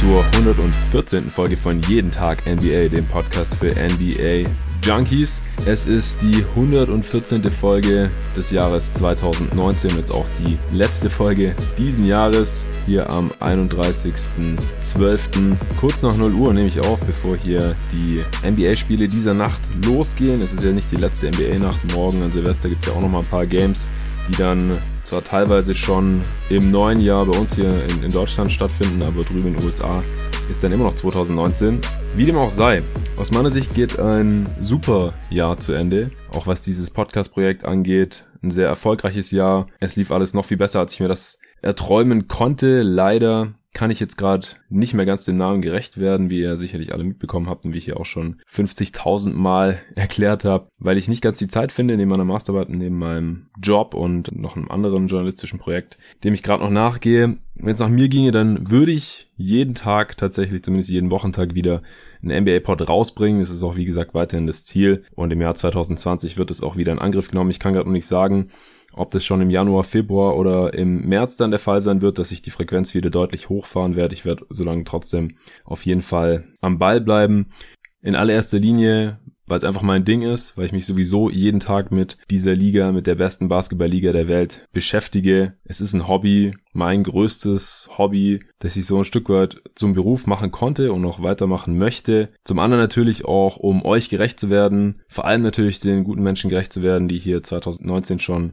zur 114. Folge von Jeden Tag NBA, dem Podcast für NBA Junkies. Es ist die 114. Folge des Jahres 2019, jetzt auch die letzte Folge diesen Jahres, hier am 31.12. Kurz nach 0 Uhr nehme ich auf, bevor hier die NBA-Spiele dieser Nacht losgehen. Es ist ja nicht die letzte NBA-Nacht, morgen an Silvester gibt es ja auch noch mal ein paar Games, die dann zwar teilweise schon im neuen Jahr bei uns hier in, in Deutschland stattfinden, aber drüben in den USA ist dann immer noch 2019. Wie dem auch sei, aus meiner Sicht geht ein super Jahr zu Ende, auch was dieses Podcast-Projekt angeht. Ein sehr erfolgreiches Jahr. Es lief alles noch viel besser, als ich mir das erträumen konnte. Leider kann ich jetzt gerade nicht mehr ganz dem Namen gerecht werden, wie ihr sicherlich alle mitbekommen habt und wie ich hier auch schon 50.000 Mal erklärt habe, weil ich nicht ganz die Zeit finde, neben meiner Masterarbeit neben meinem Job und noch einem anderen journalistischen Projekt, dem ich gerade noch nachgehe. Wenn es nach mir ginge, dann würde ich jeden Tag tatsächlich, zumindest jeden Wochentag wieder einen NBA-Pod rausbringen. Das ist auch, wie gesagt, weiterhin das Ziel. Und im Jahr 2020 wird es auch wieder in Angriff genommen. Ich kann gerade noch nicht sagen, ob das schon im Januar, Februar oder im März dann der Fall sein wird, dass ich die Frequenz wieder deutlich hochfahren werde. Ich werde so lange trotzdem auf jeden Fall am Ball bleiben. In allererster Linie, weil es einfach mein Ding ist, weil ich mich sowieso jeden Tag mit dieser Liga, mit der besten Basketballliga der Welt beschäftige. Es ist ein Hobby, mein größtes Hobby, das ich so ein Stück weit zum Beruf machen konnte und noch weitermachen möchte. Zum anderen natürlich auch, um euch gerecht zu werden, vor allem natürlich den guten Menschen gerecht zu werden, die hier 2019 schon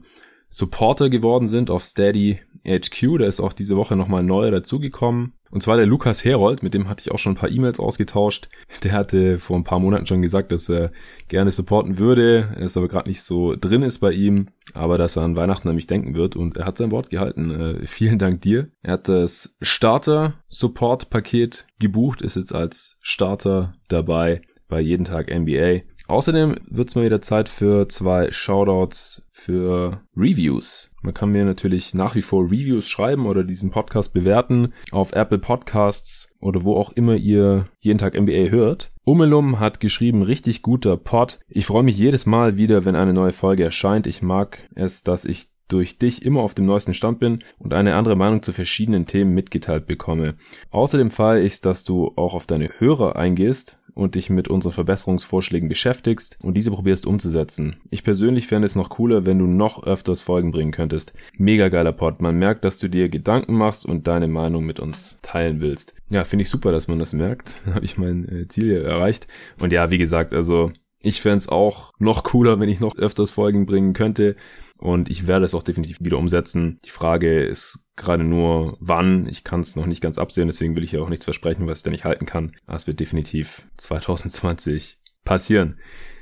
Supporter geworden sind auf Steady HQ. Da ist auch diese Woche nochmal neu dazugekommen. Und zwar der Lukas Herold, mit dem hatte ich auch schon ein paar E-Mails ausgetauscht. Der hatte vor ein paar Monaten schon gesagt, dass er gerne supporten würde, es aber gerade nicht so drin ist bei ihm, aber dass er an Weihnachten an mich denken wird und er hat sein Wort gehalten. Äh, vielen Dank dir. Er hat das Starter-Support-Paket gebucht, ist jetzt als Starter dabei bei jeden Tag NBA. Außerdem wird es mal wieder Zeit für zwei Shoutouts für Reviews. Man kann mir natürlich nach wie vor Reviews schreiben oder diesen Podcast bewerten auf Apple Podcasts oder wo auch immer ihr jeden Tag NBA hört. Umelum hat geschrieben, richtig guter Pod. Ich freue mich jedes Mal wieder, wenn eine neue Folge erscheint. Ich mag es, dass ich durch dich immer auf dem neuesten Stand bin und eine andere Meinung zu verschiedenen Themen mitgeteilt bekomme. Außerdem feiere ich dass du auch auf deine Hörer eingehst und dich mit unseren Verbesserungsvorschlägen beschäftigst und diese probierst umzusetzen. Ich persönlich fände es noch cooler, wenn du noch öfters Folgen bringen könntest. Mega geiler Pod. Man merkt, dass du dir Gedanken machst und deine Meinung mit uns teilen willst. Ja, finde ich super, dass man das merkt. Dann habe ich mein äh, Ziel erreicht. Und ja, wie gesagt, also ich fände es auch noch cooler, wenn ich noch öfters Folgen bringen könnte. Und ich werde es auch definitiv wieder umsetzen. Die Frage ist gerade nur wann. Ich kann es noch nicht ganz absehen, deswegen will ich ja auch nichts versprechen, was ich da nicht halten kann. Aber es wird definitiv 2020 passieren.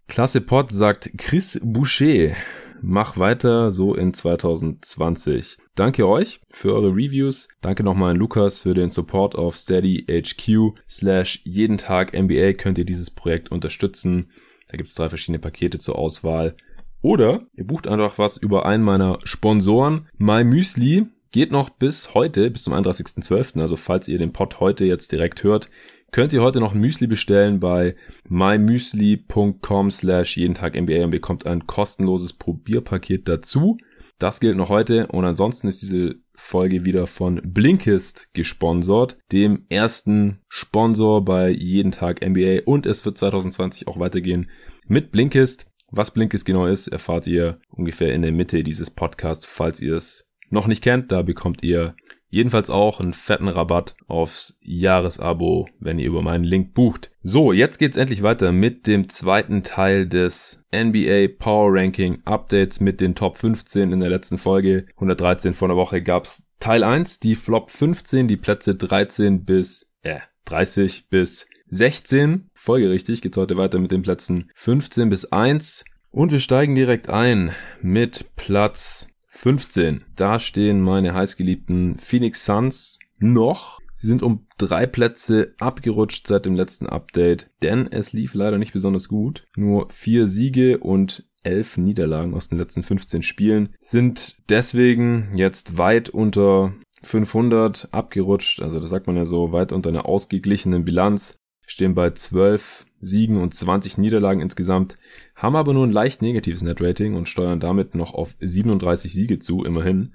Klasse Pod sagt Chris Boucher. Mach weiter so in 2020. Danke euch für eure Reviews. Danke nochmal an Lukas für den Support auf Steady HQ slash jeden Tag NBA könnt ihr dieses Projekt unterstützen. Da gibt es drei verschiedene Pakete zur Auswahl. Oder ihr bucht einfach was über einen meiner Sponsoren. My Müsli geht noch bis heute, bis zum 31.12. Also falls ihr den Pod heute jetzt direkt hört, könnt ihr heute noch ein Müsli bestellen bei mymüsli.com slash jeden Tag NBA und bekommt ein kostenloses Probierpaket dazu. Das gilt noch heute und ansonsten ist diese Folge wieder von Blinkist gesponsert, dem ersten Sponsor bei jeden Tag NBA und es wird 2020 auch weitergehen mit Blinkist. Was Blinkist genau ist, erfahrt ihr ungefähr in der Mitte dieses Podcasts, falls ihr es noch nicht kennt. Da bekommt ihr jedenfalls auch einen fetten Rabatt aufs Jahresabo, wenn ihr über meinen Link bucht. So, jetzt geht's endlich weiter mit dem zweiten Teil des NBA Power Ranking Updates mit den Top 15 in der letzten Folge. 113 vor einer Woche gab's Teil 1, die Flop 15, die Plätze 13 bis, äh, 30 bis 16. Folgerichtig geht's heute weiter mit den Plätzen 15 bis 1. Und wir steigen direkt ein mit Platz 15. Da stehen meine heißgeliebten Phoenix Suns noch. Sie sind um drei Plätze abgerutscht seit dem letzten Update, denn es lief leider nicht besonders gut. Nur vier Siege und elf Niederlagen aus den letzten 15 Spielen sind deswegen jetzt weit unter 500 abgerutscht. Also da sagt man ja so weit unter einer ausgeglichenen Bilanz stehen bei 12 Siegen und 20 Niederlagen insgesamt, haben aber nur ein leicht negatives Netrating und steuern damit noch auf 37 Siege zu, immerhin.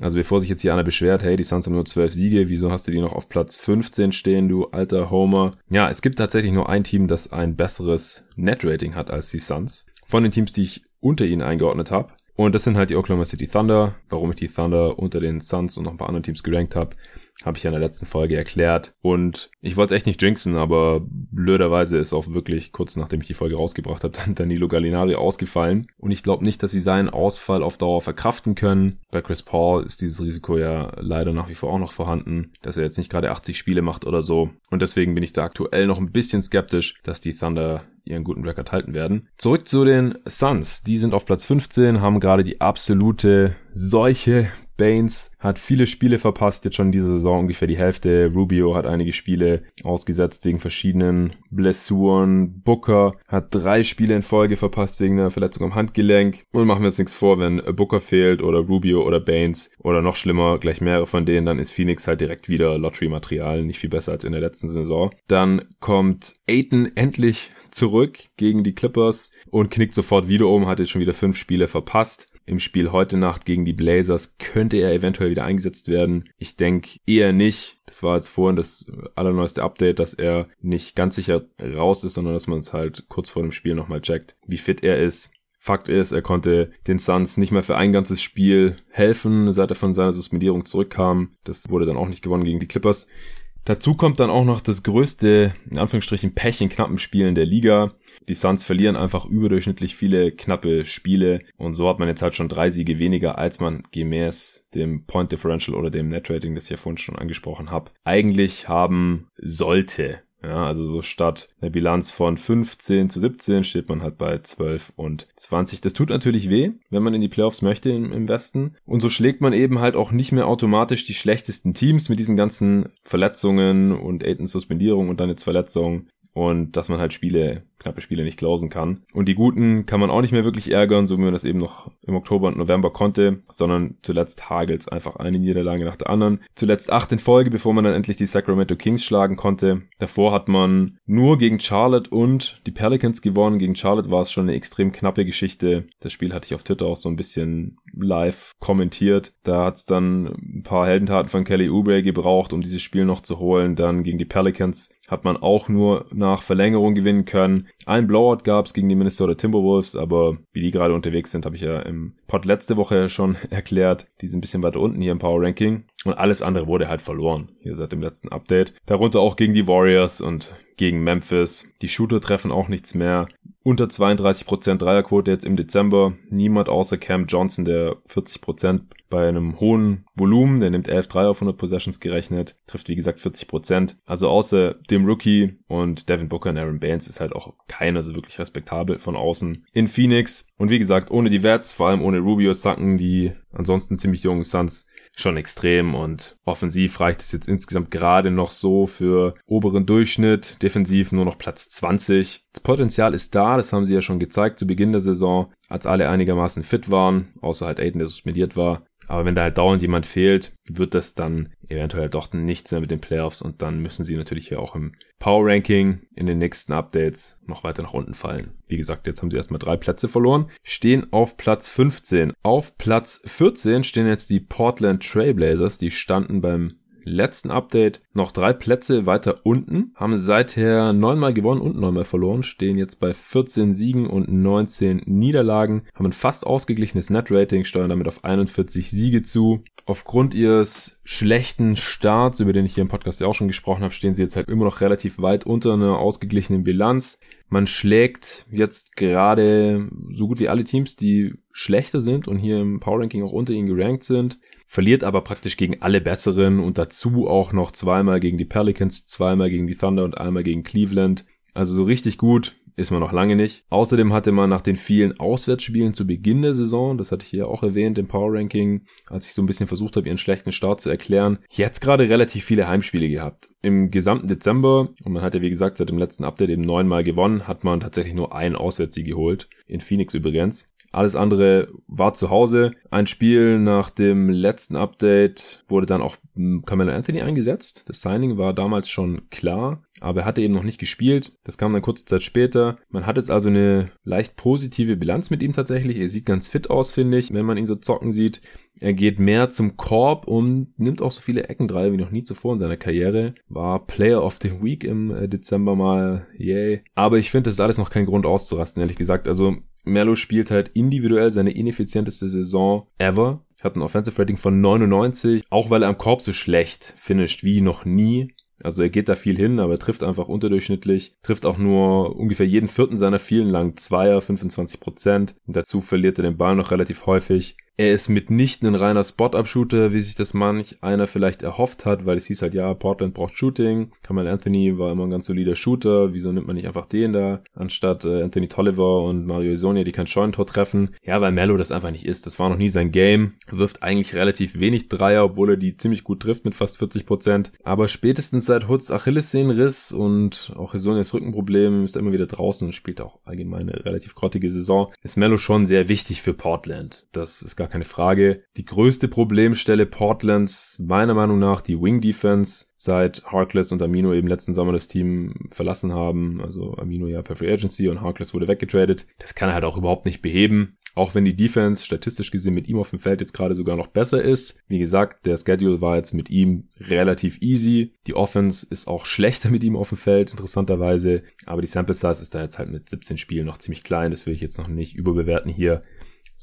Also bevor sich jetzt hier einer beschwert, hey, die Suns haben nur 12 Siege, wieso hast du die noch auf Platz 15 stehen, du alter Homer? Ja, es gibt tatsächlich nur ein Team, das ein besseres Net-Rating hat als die Suns. Von den Teams, die ich unter ihnen eingeordnet habe. Und das sind halt die Oklahoma City Thunder. Warum ich die Thunder unter den Suns und noch ein paar anderen Teams gerankt habe, habe ich ja in der letzten Folge erklärt. Und ich wollte es echt nicht jinxen, aber blöderweise ist auch wirklich kurz nachdem ich die Folge rausgebracht habe, dann Danilo Gallinari ausgefallen. Und ich glaube nicht, dass sie seinen Ausfall auf Dauer verkraften können. Bei Chris Paul ist dieses Risiko ja leider nach wie vor auch noch vorhanden, dass er jetzt nicht gerade 80 Spiele macht oder so. Und deswegen bin ich da aktuell noch ein bisschen skeptisch, dass die Thunder ihren guten Rekord halten werden. Zurück zu den Suns. Die sind auf Platz 15, haben gerade die absolute Seuche Baines hat viele Spiele verpasst, jetzt schon diese Saison ungefähr die Hälfte. Rubio hat einige Spiele ausgesetzt wegen verschiedenen Blessuren. Booker hat drei Spiele in Folge verpasst wegen einer Verletzung am Handgelenk. Und machen wir uns nichts vor, wenn Booker fehlt oder Rubio oder Baines oder noch schlimmer, gleich mehrere von denen, dann ist Phoenix halt direkt wieder Lottery-Material, nicht viel besser als in der letzten Saison. Dann kommt Aiton endlich zurück gegen die Clippers und knickt sofort wieder um, hat jetzt schon wieder fünf Spiele verpasst im Spiel heute Nacht gegen die Blazers könnte er eventuell wieder eingesetzt werden. Ich denke eher nicht. Das war jetzt vorhin das allerneueste Update, dass er nicht ganz sicher raus ist, sondern dass man es halt kurz vor dem Spiel nochmal checkt, wie fit er ist. Fakt ist, er konnte den Suns nicht mehr für ein ganzes Spiel helfen, seit er von seiner Suspendierung zurückkam. Das wurde dann auch nicht gewonnen gegen die Clippers. Dazu kommt dann auch noch das größte, in Anführungsstrichen, Pech in knappen Spielen der Liga. Die Suns verlieren einfach überdurchschnittlich viele knappe Spiele und so hat man jetzt halt schon drei Siege weniger, als man gemäß dem Point Differential oder dem Net Rating, das ich ja vorhin schon angesprochen habe, eigentlich haben sollte. Ja, also so statt einer Bilanz von 15 zu 17 steht man halt bei 12 und 20. Das tut natürlich weh, wenn man in die Playoffs möchte im, Westen. Und so schlägt man eben halt auch nicht mehr automatisch die schlechtesten Teams mit diesen ganzen Verletzungen und Aitons Suspendierung und dann jetzt Verletzungen und dass man halt Spiele, knappe Spiele nicht klausen kann. Und die guten kann man auch nicht mehr wirklich ärgern, so wie man das eben noch im Oktober und November konnte, sondern zuletzt hagels einfach eine Niederlage nach der anderen. Zuletzt acht in Folge, bevor man dann endlich die Sacramento Kings schlagen konnte. Davor hat man nur gegen Charlotte und die Pelicans gewonnen. Gegen Charlotte war es schon eine extrem knappe Geschichte. Das Spiel hatte ich auf Twitter auch so ein bisschen live kommentiert. Da hat es dann ein paar Heldentaten von Kelly Oubre gebraucht, um dieses Spiel noch zu holen. Dann gegen die Pelicans hat man auch nur nach Verlängerung gewinnen können. Ein Blowout gab es gegen die Minnesota Timberwolves, aber wie die gerade unterwegs sind, habe ich ja im Pod letzte Woche schon erklärt. Die sind ein bisschen weiter unten hier im Power Ranking. Und alles andere wurde halt verloren, hier seit dem letzten Update. Darunter auch gegen die Warriors und gegen Memphis. Die Shooter treffen auch nichts mehr. Unter 32% Dreierquote jetzt im Dezember. Niemand außer Cam Johnson, der 40% bei einem hohen Volumen, der nimmt 11 Dreier auf 100 Possessions gerechnet, trifft wie gesagt 40%. Also außer dem Rookie und Devin Booker und Aaron Baines ist halt auch keiner so wirklich respektabel von außen in Phoenix. Und wie gesagt, ohne die Vets, vor allem ohne Rubio sacken die ansonsten ziemlich jungen Suns schon extrem und offensiv reicht es jetzt insgesamt gerade noch so für oberen Durchschnitt, defensiv nur noch Platz 20. Das Potenzial ist da, das haben sie ja schon gezeigt zu Beginn der Saison, als alle einigermaßen fit waren, außer halt Aiden, der suspendiert war. Aber wenn da halt dauernd jemand fehlt, wird das dann eventuell doch nichts mehr mit den Playoffs und dann müssen sie natürlich hier auch im Power Ranking in den nächsten Updates noch weiter nach unten fallen. Wie gesagt, jetzt haben sie erstmal drei Plätze verloren, stehen auf Platz 15. Auf Platz 14 stehen jetzt die Portland Trailblazers, die standen beim letzten Update noch drei Plätze weiter unten, haben seither neunmal gewonnen und neunmal verloren, stehen jetzt bei 14 Siegen und 19 Niederlagen, haben ein fast ausgeglichenes Net-Rating, steuern damit auf 41 Siege zu. Aufgrund ihres schlechten Starts, über den ich hier im Podcast ja auch schon gesprochen habe, stehen sie jetzt halt immer noch relativ weit unter einer ausgeglichenen Bilanz. Man schlägt jetzt gerade so gut wie alle Teams, die schlechter sind und hier im Power Ranking auch unter ihnen gerankt sind verliert aber praktisch gegen alle besseren und dazu auch noch zweimal gegen die Pelicans, zweimal gegen die Thunder und einmal gegen Cleveland. Also so richtig gut ist man noch lange nicht. Außerdem hatte man nach den vielen Auswärtsspielen zu Beginn der Saison, das hatte ich hier auch erwähnt im Power Ranking, als ich so ein bisschen versucht habe, ihren schlechten Start zu erklären, jetzt gerade relativ viele Heimspiele gehabt. Im gesamten Dezember, und man hat ja wie gesagt seit dem letzten Update eben neunmal gewonnen, hat man tatsächlich nur einen Auswärtssieg geholt. In Phoenix übrigens. Alles andere war zu Hause. Ein Spiel nach dem letzten Update wurde dann auch hm, Carmelo Anthony eingesetzt. Das Signing war damals schon klar. aber er hatte eben noch nicht gespielt. Das kam dann kurze Zeit später. Man hat jetzt also eine leicht positive Bilanz mit ihm tatsächlich. Er sieht ganz fit aus, finde ich, wenn man ihn so zocken sieht. Er geht mehr zum Korb und nimmt auch so viele Eckendreier wie noch nie zuvor in seiner Karriere. War Player of the Week im äh, Dezember mal, yay. Aber ich finde, das ist alles noch kein Grund auszurasten, ehrlich gesagt. Also Merlo spielt halt individuell seine ineffizienteste Saison ever. Hat ein Offensive Rating von 99, auch weil er am Korb so schlecht finisht wie noch nie. Also er geht da viel hin, aber er trifft einfach unterdurchschnittlich, trifft auch nur ungefähr jeden vierten seiner vielen langen Zweier, 25 Prozent. Dazu verliert er den Ball noch relativ häufig. Er ist mitnichten ein reiner Spot-Up-Shooter, wie sich das manch einer vielleicht erhofft hat, weil es hieß halt, ja, Portland braucht Shooting. Kamal Anthony war immer ein ganz solider Shooter. Wieso nimmt man nicht einfach den da, anstatt äh, Anthony Tolliver und Mario Isonia, die kein Scheunentor treffen? Ja, weil Mello das einfach nicht ist. Das war noch nie sein Game. Wirft eigentlich relativ wenig Dreier, obwohl er die ziemlich gut trifft mit fast 40 Prozent. Aber spätestens seit Hoods Achillessehnenriss und auch Isonias Rückenproblem ist er immer wieder draußen und spielt auch allgemein eine relativ grottige Saison. Ist Mello schon sehr wichtig für Portland. Das ist gar keine Frage. Die größte Problemstelle Portlands, meiner Meinung nach, die Wing Defense, seit Harkless und Amino eben letzten Sommer das Team verlassen haben. Also Amino ja per Free Agency und Harkless wurde weggetradet. Das kann er halt auch überhaupt nicht beheben. Auch wenn die Defense statistisch gesehen mit ihm auf dem Feld jetzt gerade sogar noch besser ist. Wie gesagt, der Schedule war jetzt mit ihm relativ easy. Die Offense ist auch schlechter mit ihm auf dem Feld, interessanterweise. Aber die Sample Size ist da jetzt halt mit 17 Spielen noch ziemlich klein. Das will ich jetzt noch nicht überbewerten hier.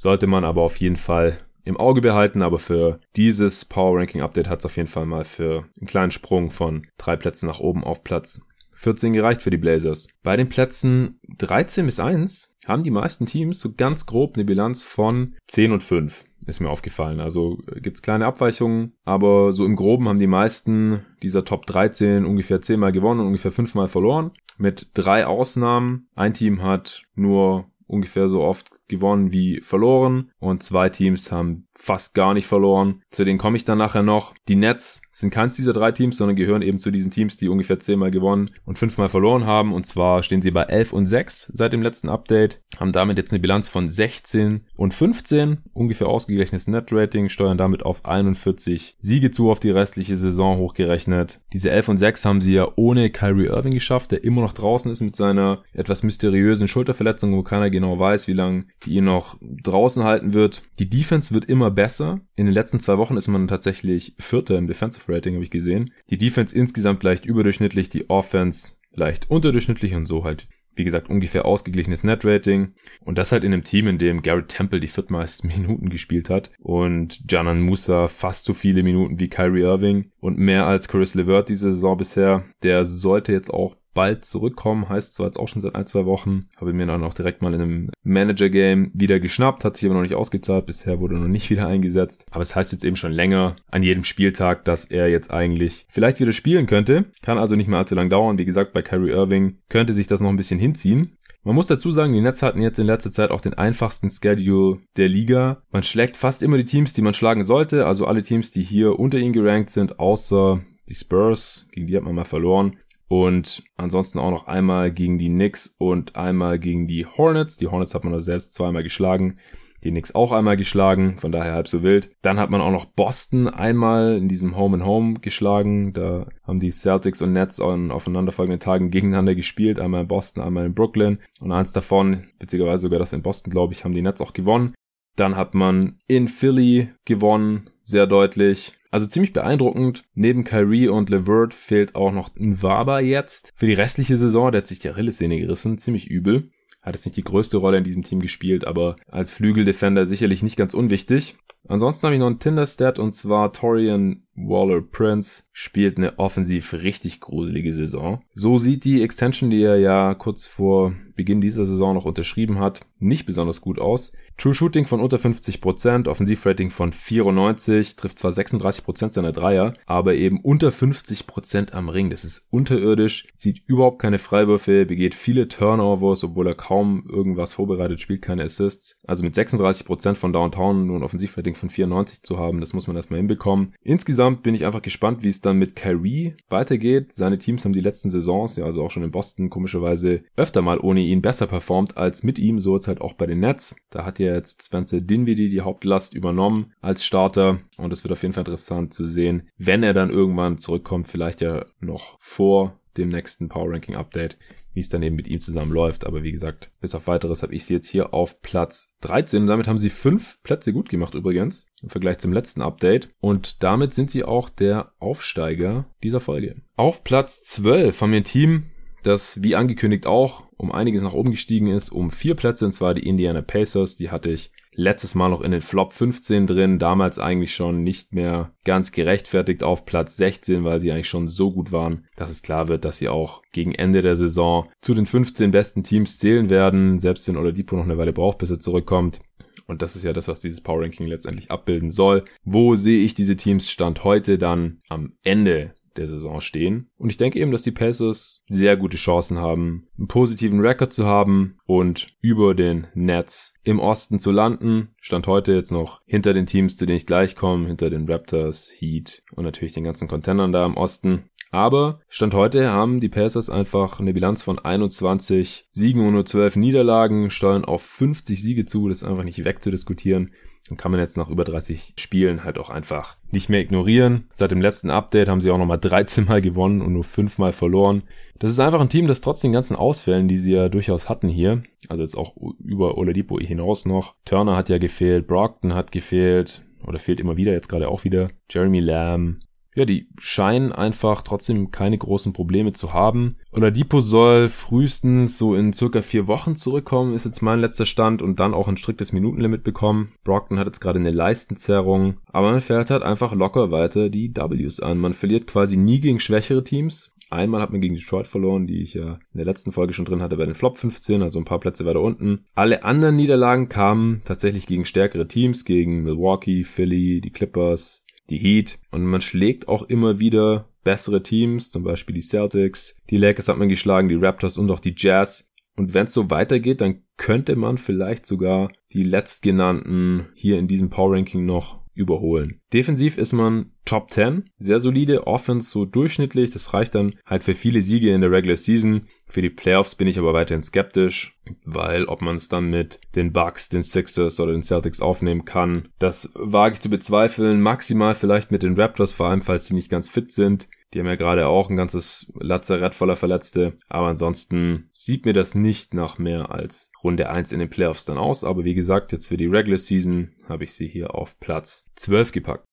Sollte man aber auf jeden Fall im Auge behalten, aber für dieses Power Ranking Update hat es auf jeden Fall mal für einen kleinen Sprung von drei Plätzen nach oben auf Platz 14 gereicht für die Blazers. Bei den Plätzen 13 bis 1 haben die meisten Teams so ganz grob eine Bilanz von 10 und 5. Ist mir aufgefallen. Also gibt's kleine Abweichungen, aber so im Groben haben die meisten dieser Top 13 ungefähr 10 mal gewonnen und ungefähr 5 mal verloren. Mit drei Ausnahmen. Ein Team hat nur ungefähr so oft gewonnen wie verloren. Und zwei Teams haben fast gar nicht verloren. Zu denen komme ich dann nachher noch. Die Nets sind keins dieser drei Teams, sondern gehören eben zu diesen Teams, die ungefähr zehnmal gewonnen und fünfmal verloren haben. Und zwar stehen sie bei 11 und 6 seit dem letzten Update, haben damit jetzt eine Bilanz von 16 und 15, ungefähr ausgeglichenes Net-Rating, steuern damit auf 41 Siege zu auf die restliche Saison hochgerechnet. Diese 11 und 6 haben sie ja ohne Kyrie Irving geschafft, der immer noch draußen ist mit seiner etwas mysteriösen Schulterverletzung, wo keiner genau weiß, wie lange die ihn noch draußen halten wird. Die Defense wird immer besser. In den letzten zwei Wochen ist man tatsächlich Vierter im Defensive Rating, habe ich gesehen. Die Defense insgesamt leicht überdurchschnittlich, die Offense leicht unterdurchschnittlich und so halt wie gesagt, ungefähr ausgeglichenes Net-Rating. Und das halt in einem Team, in dem Garrett Temple die viertmeisten Minuten gespielt hat und Janan Musa fast so viele Minuten wie Kyrie Irving und mehr als Chris LeVert diese Saison bisher. Der sollte jetzt auch bald zurückkommen, heißt zwar jetzt auch schon seit ein, zwei Wochen, habe mir dann auch direkt mal in einem Manager-Game wieder geschnappt, hat sich aber noch nicht ausgezahlt, bisher wurde noch nicht wieder eingesetzt, aber es heißt jetzt eben schon länger an jedem Spieltag, dass er jetzt eigentlich vielleicht wieder spielen könnte, kann also nicht mehr allzu lang dauern, wie gesagt, bei Kyrie Irving könnte sich das noch ein bisschen hinziehen, man muss dazu sagen, die Nets hatten jetzt in letzter Zeit auch den einfachsten Schedule der Liga. Man schlägt fast immer die Teams, die man schlagen sollte, also alle Teams, die hier unter ihnen gerankt sind, außer die Spurs, gegen die hat man mal verloren. Und ansonsten auch noch einmal gegen die Knicks und einmal gegen die Hornets. Die Hornets hat man da selbst zweimal geschlagen. Die Knicks auch einmal geschlagen, von daher halb so wild. Dann hat man auch noch Boston einmal in diesem Home and Home geschlagen. Da haben die Celtics und Nets an aufeinanderfolgenden Tagen gegeneinander gespielt. Einmal in Boston, einmal in Brooklyn. Und eins davon, beziehungsweise sogar das in Boston, glaube ich, haben die Nets auch gewonnen. Dann hat man in Philly gewonnen, sehr deutlich. Also ziemlich beeindruckend. Neben Kyrie und LeVert fehlt auch noch ein Waber jetzt. Für die restliche Saison, der hat sich die Achillessehne gerissen, ziemlich übel. Hat jetzt nicht die größte Rolle in diesem Team gespielt, aber als Flügeldefender sicherlich nicht ganz unwichtig. Ansonsten habe ich noch einen Tinder-Stat und zwar Torian Waller Prince spielt eine offensiv richtig gruselige Saison. So sieht die Extension, die er ja kurz vor Beginn dieser Saison noch unterschrieben hat, nicht besonders gut aus. True Shooting von unter 50%, Offensivrating von 94, trifft zwar 36% seiner Dreier, aber eben unter 50% am Ring. Das ist unterirdisch, zieht überhaupt keine Freiwürfe, begeht viele Turnovers, obwohl er kaum irgendwas vorbereitet, spielt keine Assists. Also mit 36% von Downtown nur ein Offensivrating von 94 zu haben, das muss man erstmal hinbekommen. Insgesamt bin ich einfach gespannt, wie es dann mit Kyrie weitergeht. Seine Teams haben die letzten Saisons, ja also auch schon in Boston komischerweise öfter mal ohne ihn besser performt als mit ihm, so jetzt halt auch bei den Nets. Da hat ja jetzt Spencer Dinwiddie die Hauptlast übernommen als Starter und es wird auf jeden Fall interessant zu sehen, wenn er dann irgendwann zurückkommt, vielleicht ja noch vor dem nächsten Power Ranking Update, wie es dann eben mit ihm zusammen läuft. Aber wie gesagt, bis auf weiteres habe ich sie jetzt hier auf Platz 13. Und damit haben sie fünf Plätze gut gemacht übrigens im Vergleich zum letzten Update. Und damit sind sie auch der Aufsteiger dieser Folge. Auf Platz 12 haben wir ein Team, das wie angekündigt auch um einiges nach oben gestiegen ist, um vier Plätze, und zwar die Indiana Pacers. Die hatte ich letztes Mal noch in den Flop 15 drin, damals eigentlich schon nicht mehr ganz gerechtfertigt auf Platz 16, weil sie eigentlich schon so gut waren, dass es klar wird, dass sie auch gegen Ende der Saison zu den 15 besten Teams zählen werden, selbst wenn Oladipo noch eine Weile braucht, bis er zurückkommt. Und das ist ja das, was dieses Power Ranking letztendlich abbilden soll. Wo sehe ich diese Teams Stand heute dann am Ende der Saison stehen. Und ich denke eben, dass die Pacers sehr gute Chancen haben, einen positiven Rekord zu haben und über den Nets im Osten zu landen. Stand heute jetzt noch hinter den Teams, zu denen ich gleich komme, hinter den Raptors, Heat und natürlich den ganzen Contendern da im Osten. Aber Stand heute haben die Pacers einfach eine Bilanz von 21 Siegen und nur 12 Niederlagen, steuern auf 50 Siege zu. Das ist einfach nicht wegzudiskutieren. Dann kann man jetzt nach über 30 Spielen halt auch einfach nicht mehr ignorieren. Seit dem letzten Update haben sie auch nochmal 13 Mal gewonnen und nur 5 Mal verloren. Das ist einfach ein Team, das trotz den ganzen Ausfällen, die sie ja durchaus hatten hier, also jetzt auch über Oladipo hinaus noch, Turner hat ja gefehlt, Brockton hat gefehlt, oder fehlt immer wieder, jetzt gerade auch wieder, Jeremy Lamb, ja, die scheinen einfach trotzdem keine großen Probleme zu haben. Oladipo soll frühestens so in circa vier Wochen zurückkommen, ist jetzt mein letzter Stand und dann auch ein striktes Minutenlimit bekommen. Brockton hat jetzt gerade eine Leistenzerrung, aber man fährt halt einfach locker weiter die Ws an. Man verliert quasi nie gegen schwächere Teams. Einmal hat man gegen Detroit verloren, die ich ja in der letzten Folge schon drin hatte bei den Flop 15, also ein paar Plätze weiter unten. Alle anderen Niederlagen kamen tatsächlich gegen stärkere Teams, gegen Milwaukee, Philly, die Clippers, die Heat. Und man schlägt auch immer wieder bessere Teams, zum Beispiel die Celtics. Die Lakers hat man geschlagen, die Raptors und auch die Jazz. Und wenn es so weitergeht, dann könnte man vielleicht sogar die letztgenannten hier in diesem Power Ranking noch überholen. Defensiv ist man Top 10, sehr solide, Offense so durchschnittlich, das reicht dann halt für viele Siege in der Regular Season. Für die Playoffs bin ich aber weiterhin skeptisch, weil ob man es dann mit den Bucks, den Sixers oder den Celtics aufnehmen kann, das wage ich zu bezweifeln. Maximal vielleicht mit den Raptors, vor allem falls sie nicht ganz fit sind. Die haben ja gerade auch ein ganzes Lazarett voller Verletzte. Aber ansonsten sieht mir das nicht nach mehr als Runde 1 in den Playoffs dann aus. Aber wie gesagt, jetzt für die Regular Season habe ich sie hier auf Platz 12 gepackt.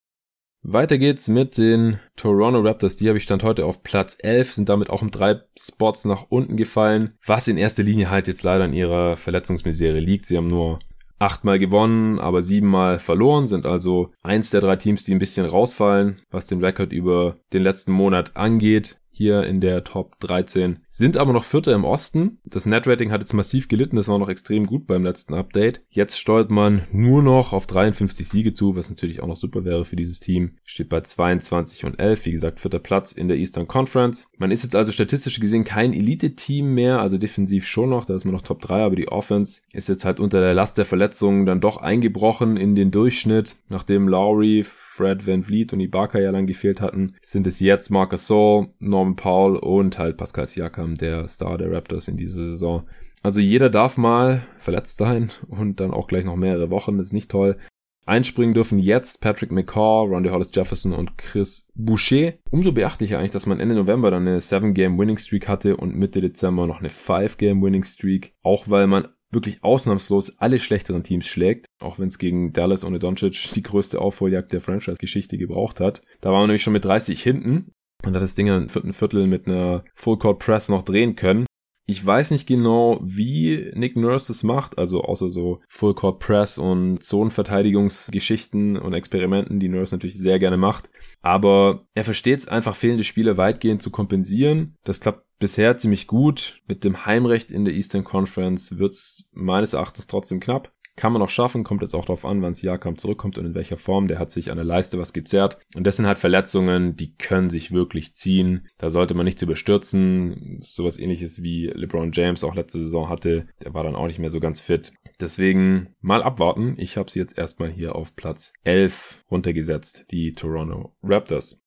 Weiter geht's mit den Toronto Raptors. Die habe ich stand heute auf Platz 11, sind damit auch um drei Spots nach unten gefallen, was in erster Linie halt jetzt leider an ihrer Verletzungsmisere liegt. Sie haben nur achtmal gewonnen, aber siebenmal verloren, sind also eins der drei Teams, die ein bisschen rausfallen, was den Rekord über den letzten Monat angeht hier in der Top 13, sind aber noch Vierter im Osten. Das Netrating hat jetzt massiv gelitten, das war noch extrem gut beim letzten Update. Jetzt steuert man nur noch auf 53 Siege zu, was natürlich auch noch super wäre für dieses Team. Steht bei 22 und 11, wie gesagt, vierter Platz in der Eastern Conference. Man ist jetzt also statistisch gesehen kein Elite-Team mehr, also defensiv schon noch, da ist man noch Top 3, aber die Offense ist jetzt halt unter der Last der Verletzungen dann doch eingebrochen in den Durchschnitt, nachdem Lowry Fred Van Vliet und Ibaka ja lang gefehlt hatten, sind es jetzt Marcus Saul, Norman Powell und halt Pascal Siakam, der Star der Raptors in dieser Saison. Also jeder darf mal verletzt sein und dann auch gleich noch mehrere Wochen, das ist nicht toll. Einspringen dürfen jetzt Patrick McCaw, Rondy Hollis Jefferson und Chris Boucher. Umso beachtlicher eigentlich, dass man Ende November dann eine 7-Game-Winning-Streak hatte und Mitte Dezember noch eine 5-Game-Winning-Streak. Auch weil man wirklich ausnahmslos alle schlechteren Teams schlägt, auch wenn es gegen Dallas ohne Doncic die größte Aufholjagd der Franchise-Geschichte gebraucht hat. Da waren wir nämlich schon mit 30 hinten und hat das Ding im vierten Viertel mit einer Full Court Press noch drehen können. Ich weiß nicht genau, wie Nick Nurse es macht, also außer so Full Court Press und Zonenverteidigungsgeschichten und Experimenten, die Nurse natürlich sehr gerne macht. Aber er versteht es einfach, fehlende Spiele weitgehend zu kompensieren. Das klappt bisher ziemlich gut. Mit dem Heimrecht in der Eastern Conference wird es meines Erachtens trotzdem knapp. Kann man auch schaffen, kommt jetzt auch darauf an, wann Siakam zurückkommt und in welcher Form. Der hat sich an der Leiste was gezerrt. Und das sind halt Verletzungen, die können sich wirklich ziehen. Da sollte man nichts überstürzen. Sowas ähnliches wie LeBron James auch letzte Saison hatte. Der war dann auch nicht mehr so ganz fit. Deswegen mal abwarten. Ich habe sie jetzt erstmal hier auf Platz 11 runtergesetzt, die Toronto Raptors.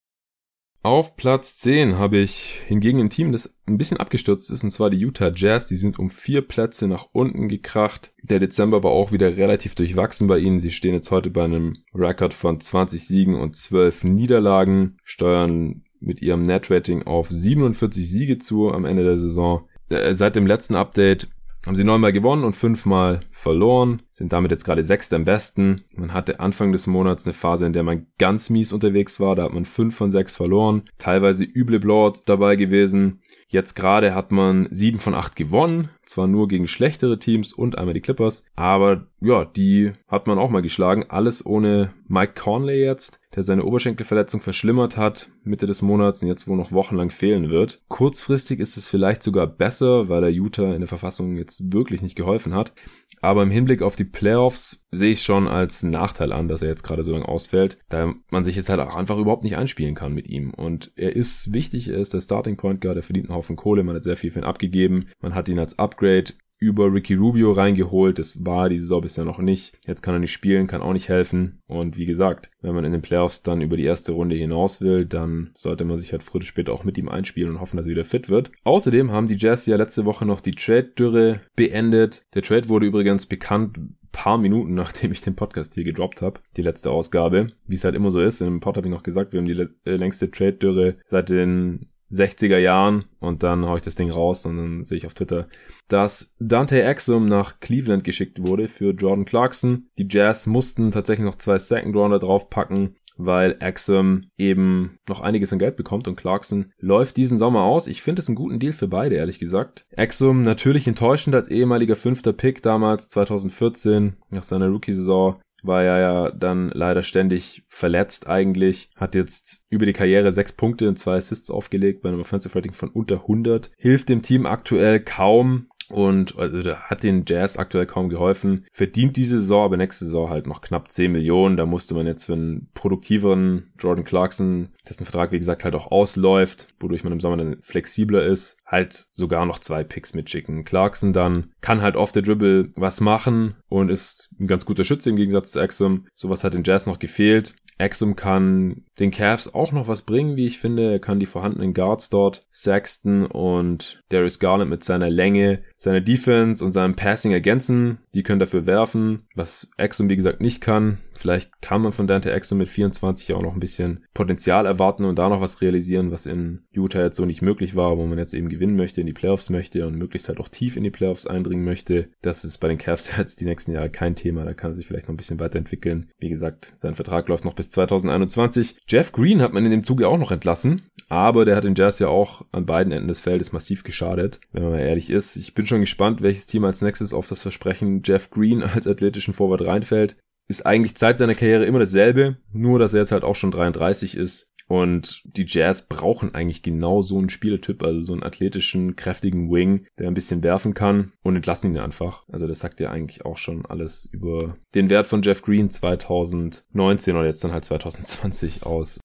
Auf Platz 10 habe ich hingegen ein Team, das ein bisschen abgestürzt ist, und zwar die Utah Jazz. Die sind um vier Plätze nach unten gekracht. Der Dezember war auch wieder relativ durchwachsen bei ihnen. Sie stehen jetzt heute bei einem Rekord von 20 Siegen und 12 Niederlagen, steuern mit ihrem Net-Rating auf 47 Siege zu am Ende der Saison. Äh, seit dem letzten Update haben sie neunmal gewonnen und fünfmal verloren, sind damit jetzt gerade Sechster im Westen. Man hatte Anfang des Monats eine Phase, in der man ganz mies unterwegs war. Da hat man fünf von sechs verloren, teilweise üble Blowout dabei gewesen. Jetzt gerade hat man sieben von acht gewonnen, zwar nur gegen schlechtere Teams und einmal die Clippers, aber ja, die hat man auch mal geschlagen. Alles ohne Mike Conley jetzt, der seine Oberschenkelverletzung verschlimmert hat Mitte des Monats und jetzt wohl noch wochenlang fehlen wird. Kurzfristig ist es vielleicht sogar besser, weil der Utah in der Verfassung jetzt wirklich nicht geholfen hat. Aber im Hinblick auf die Playoffs sehe ich schon als Nachteil an, dass er jetzt gerade so lange ausfällt, da man sich jetzt halt auch einfach überhaupt nicht einspielen kann mit ihm. Und er ist wichtig, er ist der Starting Point Guard, er verdient einen Haufen Kohle, man hat sehr viel für ihn abgegeben, man hat ihn als Upgrade über Ricky Rubio reingeholt. Das war die Saison bisher noch nicht. Jetzt kann er nicht spielen, kann auch nicht helfen. Und wie gesagt, wenn man in den Playoffs dann über die erste Runde hinaus will, dann sollte man sich halt früher oder später auch mit ihm einspielen und hoffen, dass er wieder fit wird. Außerdem haben die Jazz ja letzte Woche noch die Trade-Dürre beendet. Der Trade wurde übrigens bekannt paar Minuten, nachdem ich den Podcast hier gedroppt habe, die letzte Ausgabe. Wie es halt immer so ist, in dem Pod habe ich noch gesagt, wir haben die äh, längste Trade-Dürre seit den 60er Jahren und dann haue ich das Ding raus und dann sehe ich auf Twitter, dass Dante Exum nach Cleveland geschickt wurde für Jordan Clarkson. Die Jazz mussten tatsächlich noch zwei Second Rounder draufpacken, weil Exum eben noch einiges an Geld bekommt und Clarkson läuft diesen Sommer aus. Ich finde es einen guten Deal für beide, ehrlich gesagt. Exum natürlich enttäuschend als ehemaliger fünfter Pick damals 2014 nach seiner Rookie-Saison war er ja dann leider ständig verletzt eigentlich, hat jetzt über die Karriere sechs Punkte und zwei Assists aufgelegt bei einem Offensive Rating von unter 100, hilft dem Team aktuell kaum, und also, hat den Jazz aktuell kaum geholfen. Verdient diese Saison, aber nächste Saison halt noch knapp 10 Millionen. Da musste man jetzt für einen produktiveren Jordan Clarkson, dessen Vertrag wie gesagt halt auch ausläuft, wodurch man im Sommer dann flexibler ist, halt sogar noch zwei Picks mitschicken. Clarkson dann kann halt off the dribble was machen und ist ein ganz guter Schütze im Gegensatz zu Exum. Sowas hat den Jazz noch gefehlt. Exum kann den Cavs auch noch was bringen, wie ich finde. Er kann die vorhandenen Guards dort, Sexton und Darius Garland mit seiner Länge, seiner Defense und seinem Passing ergänzen. Die können dafür werfen, was Exum wie gesagt nicht kann. Vielleicht kann man von Dante Exum mit 24 auch noch ein bisschen Potenzial erwarten und da noch was realisieren, was in Utah jetzt so nicht möglich war, wo man jetzt eben gewinnen möchte, in die Playoffs möchte und möglichst halt auch tief in die Playoffs eindringen möchte. Das ist bei den Cavs jetzt die nächsten Jahre kein Thema. Da kann er sich vielleicht noch ein bisschen weiterentwickeln. Wie gesagt, sein Vertrag läuft noch bis 2021. Jeff Green hat man in dem Zuge auch noch entlassen, aber der hat den Jazz ja auch an beiden Enden des Feldes massiv geschadet, wenn man mal ehrlich ist. Ich bin schon gespannt, welches Team als nächstes auf das Versprechen Jeff Green als athletischen Vorwart reinfällt. Ist eigentlich Zeit seiner Karriere immer dasselbe, nur dass er jetzt halt auch schon 33 ist. Und die Jazz brauchen eigentlich genau so einen Spielertyp, also so einen athletischen, kräftigen Wing, der ein bisschen werfen kann und entlassen ihn einfach. Also das sagt ja eigentlich auch schon alles über den Wert von Jeff Green 2019 oder jetzt dann halt 2020 aus.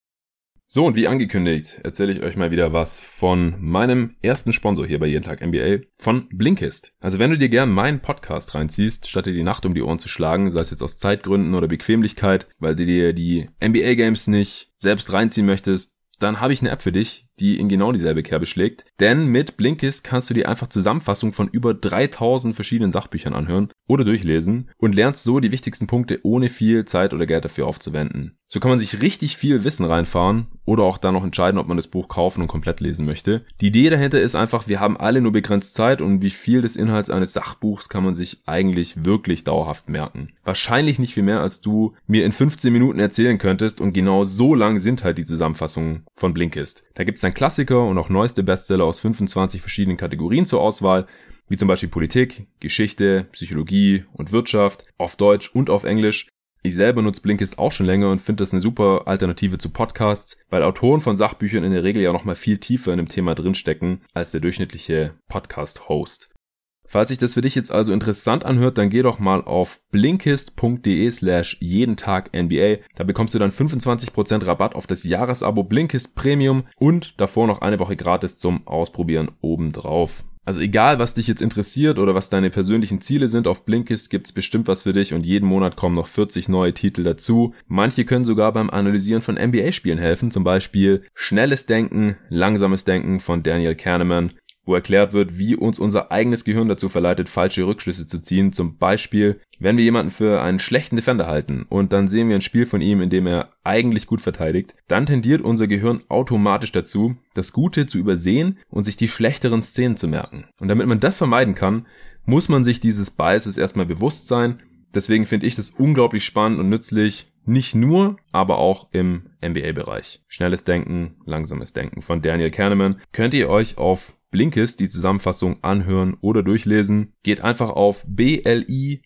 So, und wie angekündigt, erzähle ich euch mal wieder was von meinem ersten Sponsor hier bei Jeden Tag NBA, von Blinkist. Also wenn du dir gern meinen Podcast reinziehst, statt dir die Nacht um die Ohren zu schlagen, sei es jetzt aus Zeitgründen oder Bequemlichkeit, weil du dir die NBA-Games nicht selbst reinziehen möchtest, dann habe ich eine App für dich, die in genau dieselbe Kerbe schlägt. Denn mit Blinkist kannst du dir einfach Zusammenfassungen von über 3000 verschiedenen Sachbüchern anhören oder durchlesen und lernst so die wichtigsten Punkte ohne viel Zeit oder Geld dafür aufzuwenden. So kann man sich richtig viel Wissen reinfahren oder auch dann noch entscheiden, ob man das Buch kaufen und komplett lesen möchte. Die Idee dahinter ist einfach, wir haben alle nur begrenzt Zeit und wie viel des Inhalts eines Sachbuchs kann man sich eigentlich wirklich dauerhaft merken. Wahrscheinlich nicht viel mehr, als du mir in 15 Minuten erzählen könntest und genau so lang sind halt die Zusammenfassungen von Blinkist. Da gibt's dann Klassiker und auch neueste Bestseller aus 25 verschiedenen Kategorien zur Auswahl, wie zum Beispiel Politik, Geschichte, Psychologie und Wirtschaft, auf Deutsch und auf Englisch. Ich selber nutze Blinkist auch schon länger und finde das eine super Alternative zu Podcasts, weil Autoren von Sachbüchern in der Regel ja noch mal viel tiefer in dem Thema drinstecken als der durchschnittliche Podcast-Host. Falls sich das für dich jetzt also interessant anhört, dann geh doch mal auf blinkist.de slash jeden Tag NBA. Da bekommst du dann 25% Rabatt auf das Jahresabo Blinkist Premium und davor noch eine Woche gratis zum Ausprobieren obendrauf. Also egal, was dich jetzt interessiert oder was deine persönlichen Ziele sind, auf Blinkist gibt's bestimmt was für dich und jeden Monat kommen noch 40 neue Titel dazu. Manche können sogar beim Analysieren von NBA-Spielen helfen, zum Beispiel Schnelles Denken, Langsames Denken von Daniel Kahneman wo erklärt wird, wie uns unser eigenes Gehirn dazu verleitet, falsche Rückschlüsse zu ziehen. Zum Beispiel, wenn wir jemanden für einen schlechten Defender halten und dann sehen wir ein Spiel von ihm, in dem er eigentlich gut verteidigt, dann tendiert unser Gehirn automatisch dazu, das Gute zu übersehen und sich die schlechteren Szenen zu merken. Und damit man das vermeiden kann, muss man sich dieses Biases erstmal bewusst sein. Deswegen finde ich das unglaublich spannend und nützlich, nicht nur, aber auch im NBA-Bereich. Schnelles Denken, langsames Denken von Daniel Kahneman könnt ihr euch auf Blinkist die Zusammenfassung anhören oder durchlesen. Geht einfach auf blinkist.de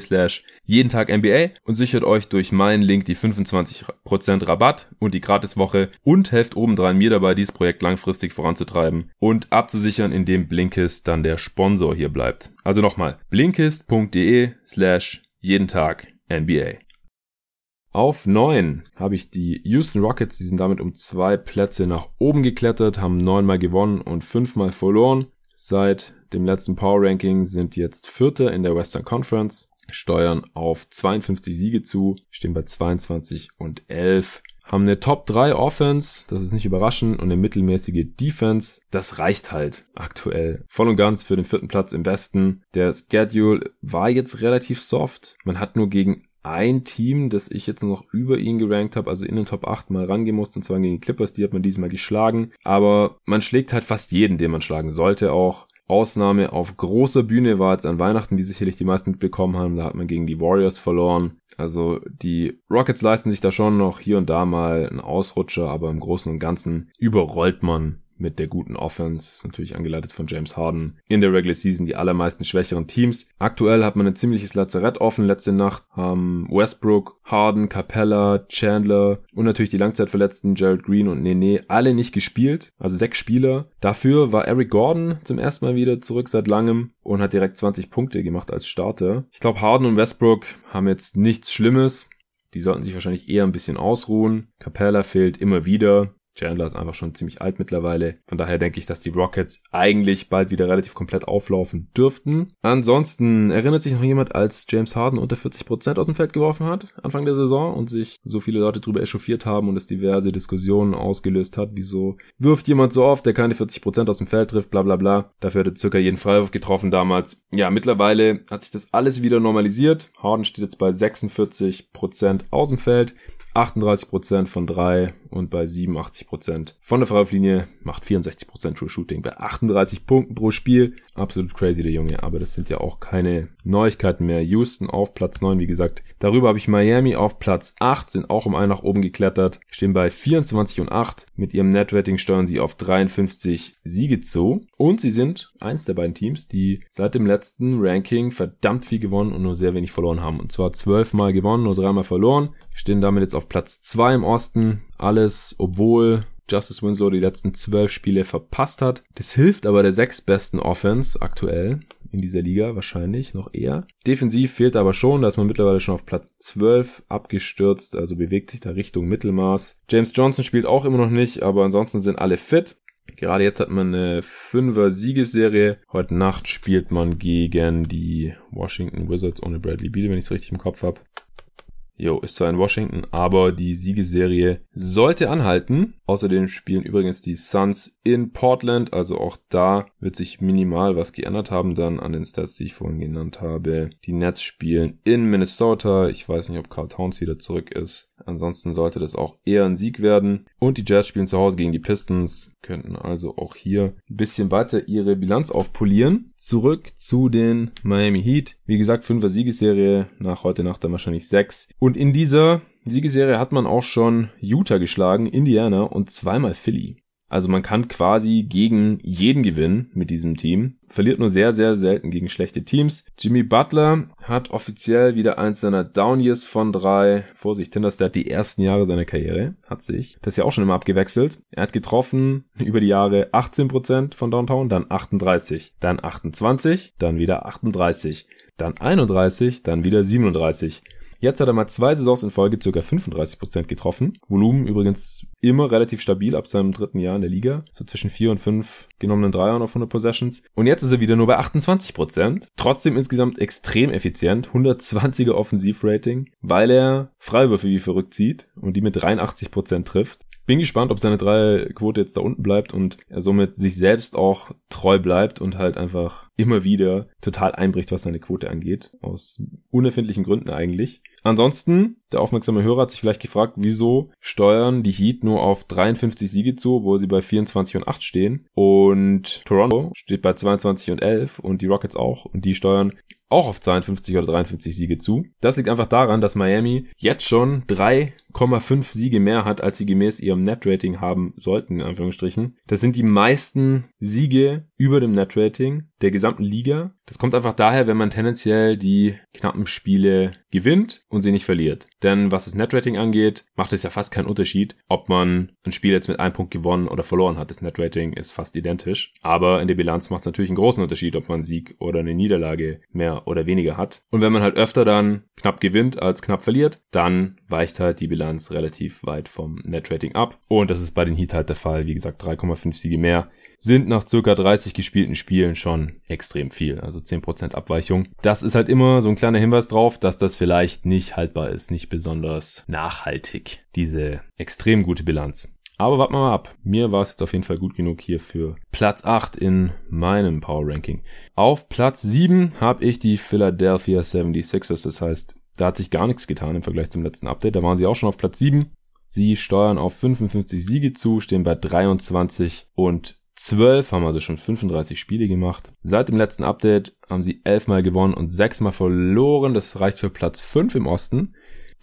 slash jeden Tag NBA und sichert euch durch meinen Link die 25% Rabatt und die Gratiswoche und helft obendrein mir dabei, dieses Projekt langfristig voranzutreiben und abzusichern, indem Blinkist dann der Sponsor hier bleibt. Also nochmal, blinkist.de slash jeden Tag NBA. Auf neun habe ich die Houston Rockets, die sind damit um zwei Plätze nach oben geklettert, haben neunmal gewonnen und fünfmal verloren. Seit dem letzten Power Ranking sind jetzt Vierter in der Western Conference, steuern auf 52 Siege zu, stehen bei 22 und 11 haben eine Top 3 Offense, das ist nicht überraschend, und eine mittelmäßige Defense. Das reicht halt aktuell voll und ganz für den vierten Platz im Westen. Der Schedule war jetzt relativ soft. Man hat nur gegen ein Team, das ich jetzt noch über ihn gerankt habe, also in den Top 8 mal rangehen musste, und zwar gegen die Clippers, die hat man diesmal geschlagen. Aber man schlägt halt fast jeden, den man schlagen sollte auch. Ausnahme auf großer Bühne war jetzt an Weihnachten, wie sicherlich die meisten mitbekommen haben. Da hat man gegen die Warriors verloren. Also die Rockets leisten sich da schon noch hier und da mal einen Ausrutscher, aber im Großen und Ganzen überrollt man mit der guten Offense, natürlich angeleitet von James Harden, in der Regular Season die allermeisten schwächeren Teams. Aktuell hat man ein ziemliches Lazarett offen. Letzte Nacht haben Westbrook, Harden, Capella, Chandler und natürlich die Langzeitverletzten Jared Green und Nene alle nicht gespielt. Also sechs Spieler. Dafür war Eric Gordon zum ersten Mal wieder zurück seit langem und hat direkt 20 Punkte gemacht als Starter. Ich glaube, Harden und Westbrook haben jetzt nichts Schlimmes. Die sollten sich wahrscheinlich eher ein bisschen ausruhen. Capella fehlt immer wieder. Chandler ist einfach schon ziemlich alt mittlerweile. Von daher denke ich, dass die Rockets eigentlich bald wieder relativ komplett auflaufen dürften. Ansonsten erinnert sich noch jemand, als James Harden unter 40% aus dem Feld geworfen hat, Anfang der Saison, und sich so viele Leute darüber echauffiert haben und es diverse Diskussionen ausgelöst hat, wieso wirft jemand so oft, der keine 40% aus dem Feld trifft, bla bla bla. Dafür hatte circa jeden Freiwurf getroffen damals. Ja, mittlerweile hat sich das alles wieder normalisiert. Harden steht jetzt bei 46% aus dem Feld. 38% von 3 und bei 87% von der Freiwurflinie macht 64% True Shooting bei 38 Punkten pro Spiel. Absolut crazy der Junge, aber das sind ja auch keine Neuigkeiten mehr. Houston auf Platz 9, wie gesagt. Darüber habe ich Miami auf Platz 8, sind auch um einen nach oben geklettert, stehen bei 24 und 8. Mit ihrem Netrating steuern sie auf 53 Siege zu und sie sind eins der beiden Teams, die seit dem letzten Ranking verdammt viel gewonnen und nur sehr wenig verloren haben. Und zwar 12 Mal gewonnen, nur dreimal verloren. Stehen damit jetzt auf Platz 2 im Osten. Alles, obwohl Justice Winslow die letzten zwölf Spiele verpasst hat. Das hilft aber der sechstbesten Offense aktuell in dieser Liga wahrscheinlich noch eher. Defensiv fehlt aber schon, da ist man mittlerweile schon auf Platz 12 abgestürzt, also bewegt sich da Richtung Mittelmaß. James Johnson spielt auch immer noch nicht, aber ansonsten sind alle fit. Gerade jetzt hat man eine Fünfer Siegesserie. Heute Nacht spielt man gegen die Washington Wizards ohne Bradley Beal, wenn ich es richtig im Kopf habe. Jo, ist zwar in Washington, aber die Siegesserie sollte anhalten. Außerdem spielen übrigens die Suns in Portland, also auch da wird sich minimal was geändert haben dann an den Stats, die ich vorhin genannt habe. Die Nets spielen in Minnesota. Ich weiß nicht, ob Carl Towns wieder zurück ist. Ansonsten sollte das auch eher ein Sieg werden. Und die Jazz spielen zu Hause gegen die Pistons, könnten also auch hier ein bisschen weiter ihre Bilanz aufpolieren. Zurück zu den Miami Heat. Wie gesagt, 5er Siegesserie, nach heute Nacht dann wahrscheinlich 6. Und in dieser Siegesserie hat man auch schon Utah geschlagen, Indiana und zweimal Philly. Also man kann quasi gegen jeden gewinnen mit diesem Team. Verliert nur sehr, sehr selten gegen schlechte Teams. Jimmy Butler hat offiziell wieder eins seiner Down Years von drei. Vorsicht, Tinderstat die ersten Jahre seiner Karriere. Hat sich. Das ist ja auch schon immer abgewechselt. Er hat getroffen über die Jahre 18% von Downtown, dann 38, dann 28, dann wieder 38, dann 31, dann wieder 37. Jetzt hat er mal zwei Saisons in Folge ca. 35% getroffen. Volumen übrigens immer relativ stabil ab seinem dritten Jahr in der Liga. So zwischen vier und fünf genommenen Dreiern auf 100 Possessions. Und jetzt ist er wieder nur bei 28%. Trotzdem insgesamt extrem effizient. 120er Offensivrating, weil er Freiwürfe wie verrückt zieht und die mit 83% trifft. bin gespannt, ob seine Dreierquote jetzt da unten bleibt und er somit sich selbst auch treu bleibt und halt einfach immer wieder total einbricht, was seine Quote angeht. Aus unerfindlichen Gründen eigentlich. Ansonsten, der aufmerksame Hörer hat sich vielleicht gefragt, wieso steuern die Heat nur auf 53 Siege zu, wo sie bei 24 und 8 stehen. Und Toronto steht bei 22 und 11 und die Rockets auch. Und die steuern auch auf 52 oder 53 Siege zu. Das liegt einfach daran, dass Miami jetzt schon 3,5 Siege mehr hat, als sie gemäß ihrem Net-Rating haben sollten, in Anführungsstrichen. Das sind die meisten Siege über dem Net-Rating der gesamten Liga. Das kommt einfach daher, wenn man tendenziell die knappen Spiele gewinnt und sie nicht verliert. Denn was das Netrating angeht, macht es ja fast keinen Unterschied, ob man ein Spiel jetzt mit einem Punkt gewonnen oder verloren hat. Das Netrating ist fast identisch. Aber in der Bilanz macht es natürlich einen großen Unterschied, ob man einen Sieg oder eine Niederlage mehr oder weniger hat. Und wenn man halt öfter dann knapp gewinnt als knapp verliert, dann weicht halt die Bilanz relativ weit vom Netrating ab. Und das ist bei den Heat halt der Fall. Wie gesagt, 3,5 Siege mehr sind nach circa 30 gespielten Spielen schon extrem viel, also 10% Abweichung. Das ist halt immer so ein kleiner Hinweis drauf, dass das vielleicht nicht haltbar ist, nicht besonders nachhaltig, diese extrem gute Bilanz. Aber warten wir mal ab. Mir war es jetzt auf jeden Fall gut genug hier für Platz 8 in meinem Power Ranking. Auf Platz 7 habe ich die Philadelphia 76ers, das heißt, da hat sich gar nichts getan im Vergleich zum letzten Update. Da waren sie auch schon auf Platz 7. Sie steuern auf 55 Siege zu, stehen bei 23 und 12 haben also schon 35 Spiele gemacht. Seit dem letzten Update haben sie 11 Mal gewonnen und 6 Mal verloren. Das reicht für Platz 5 im Osten.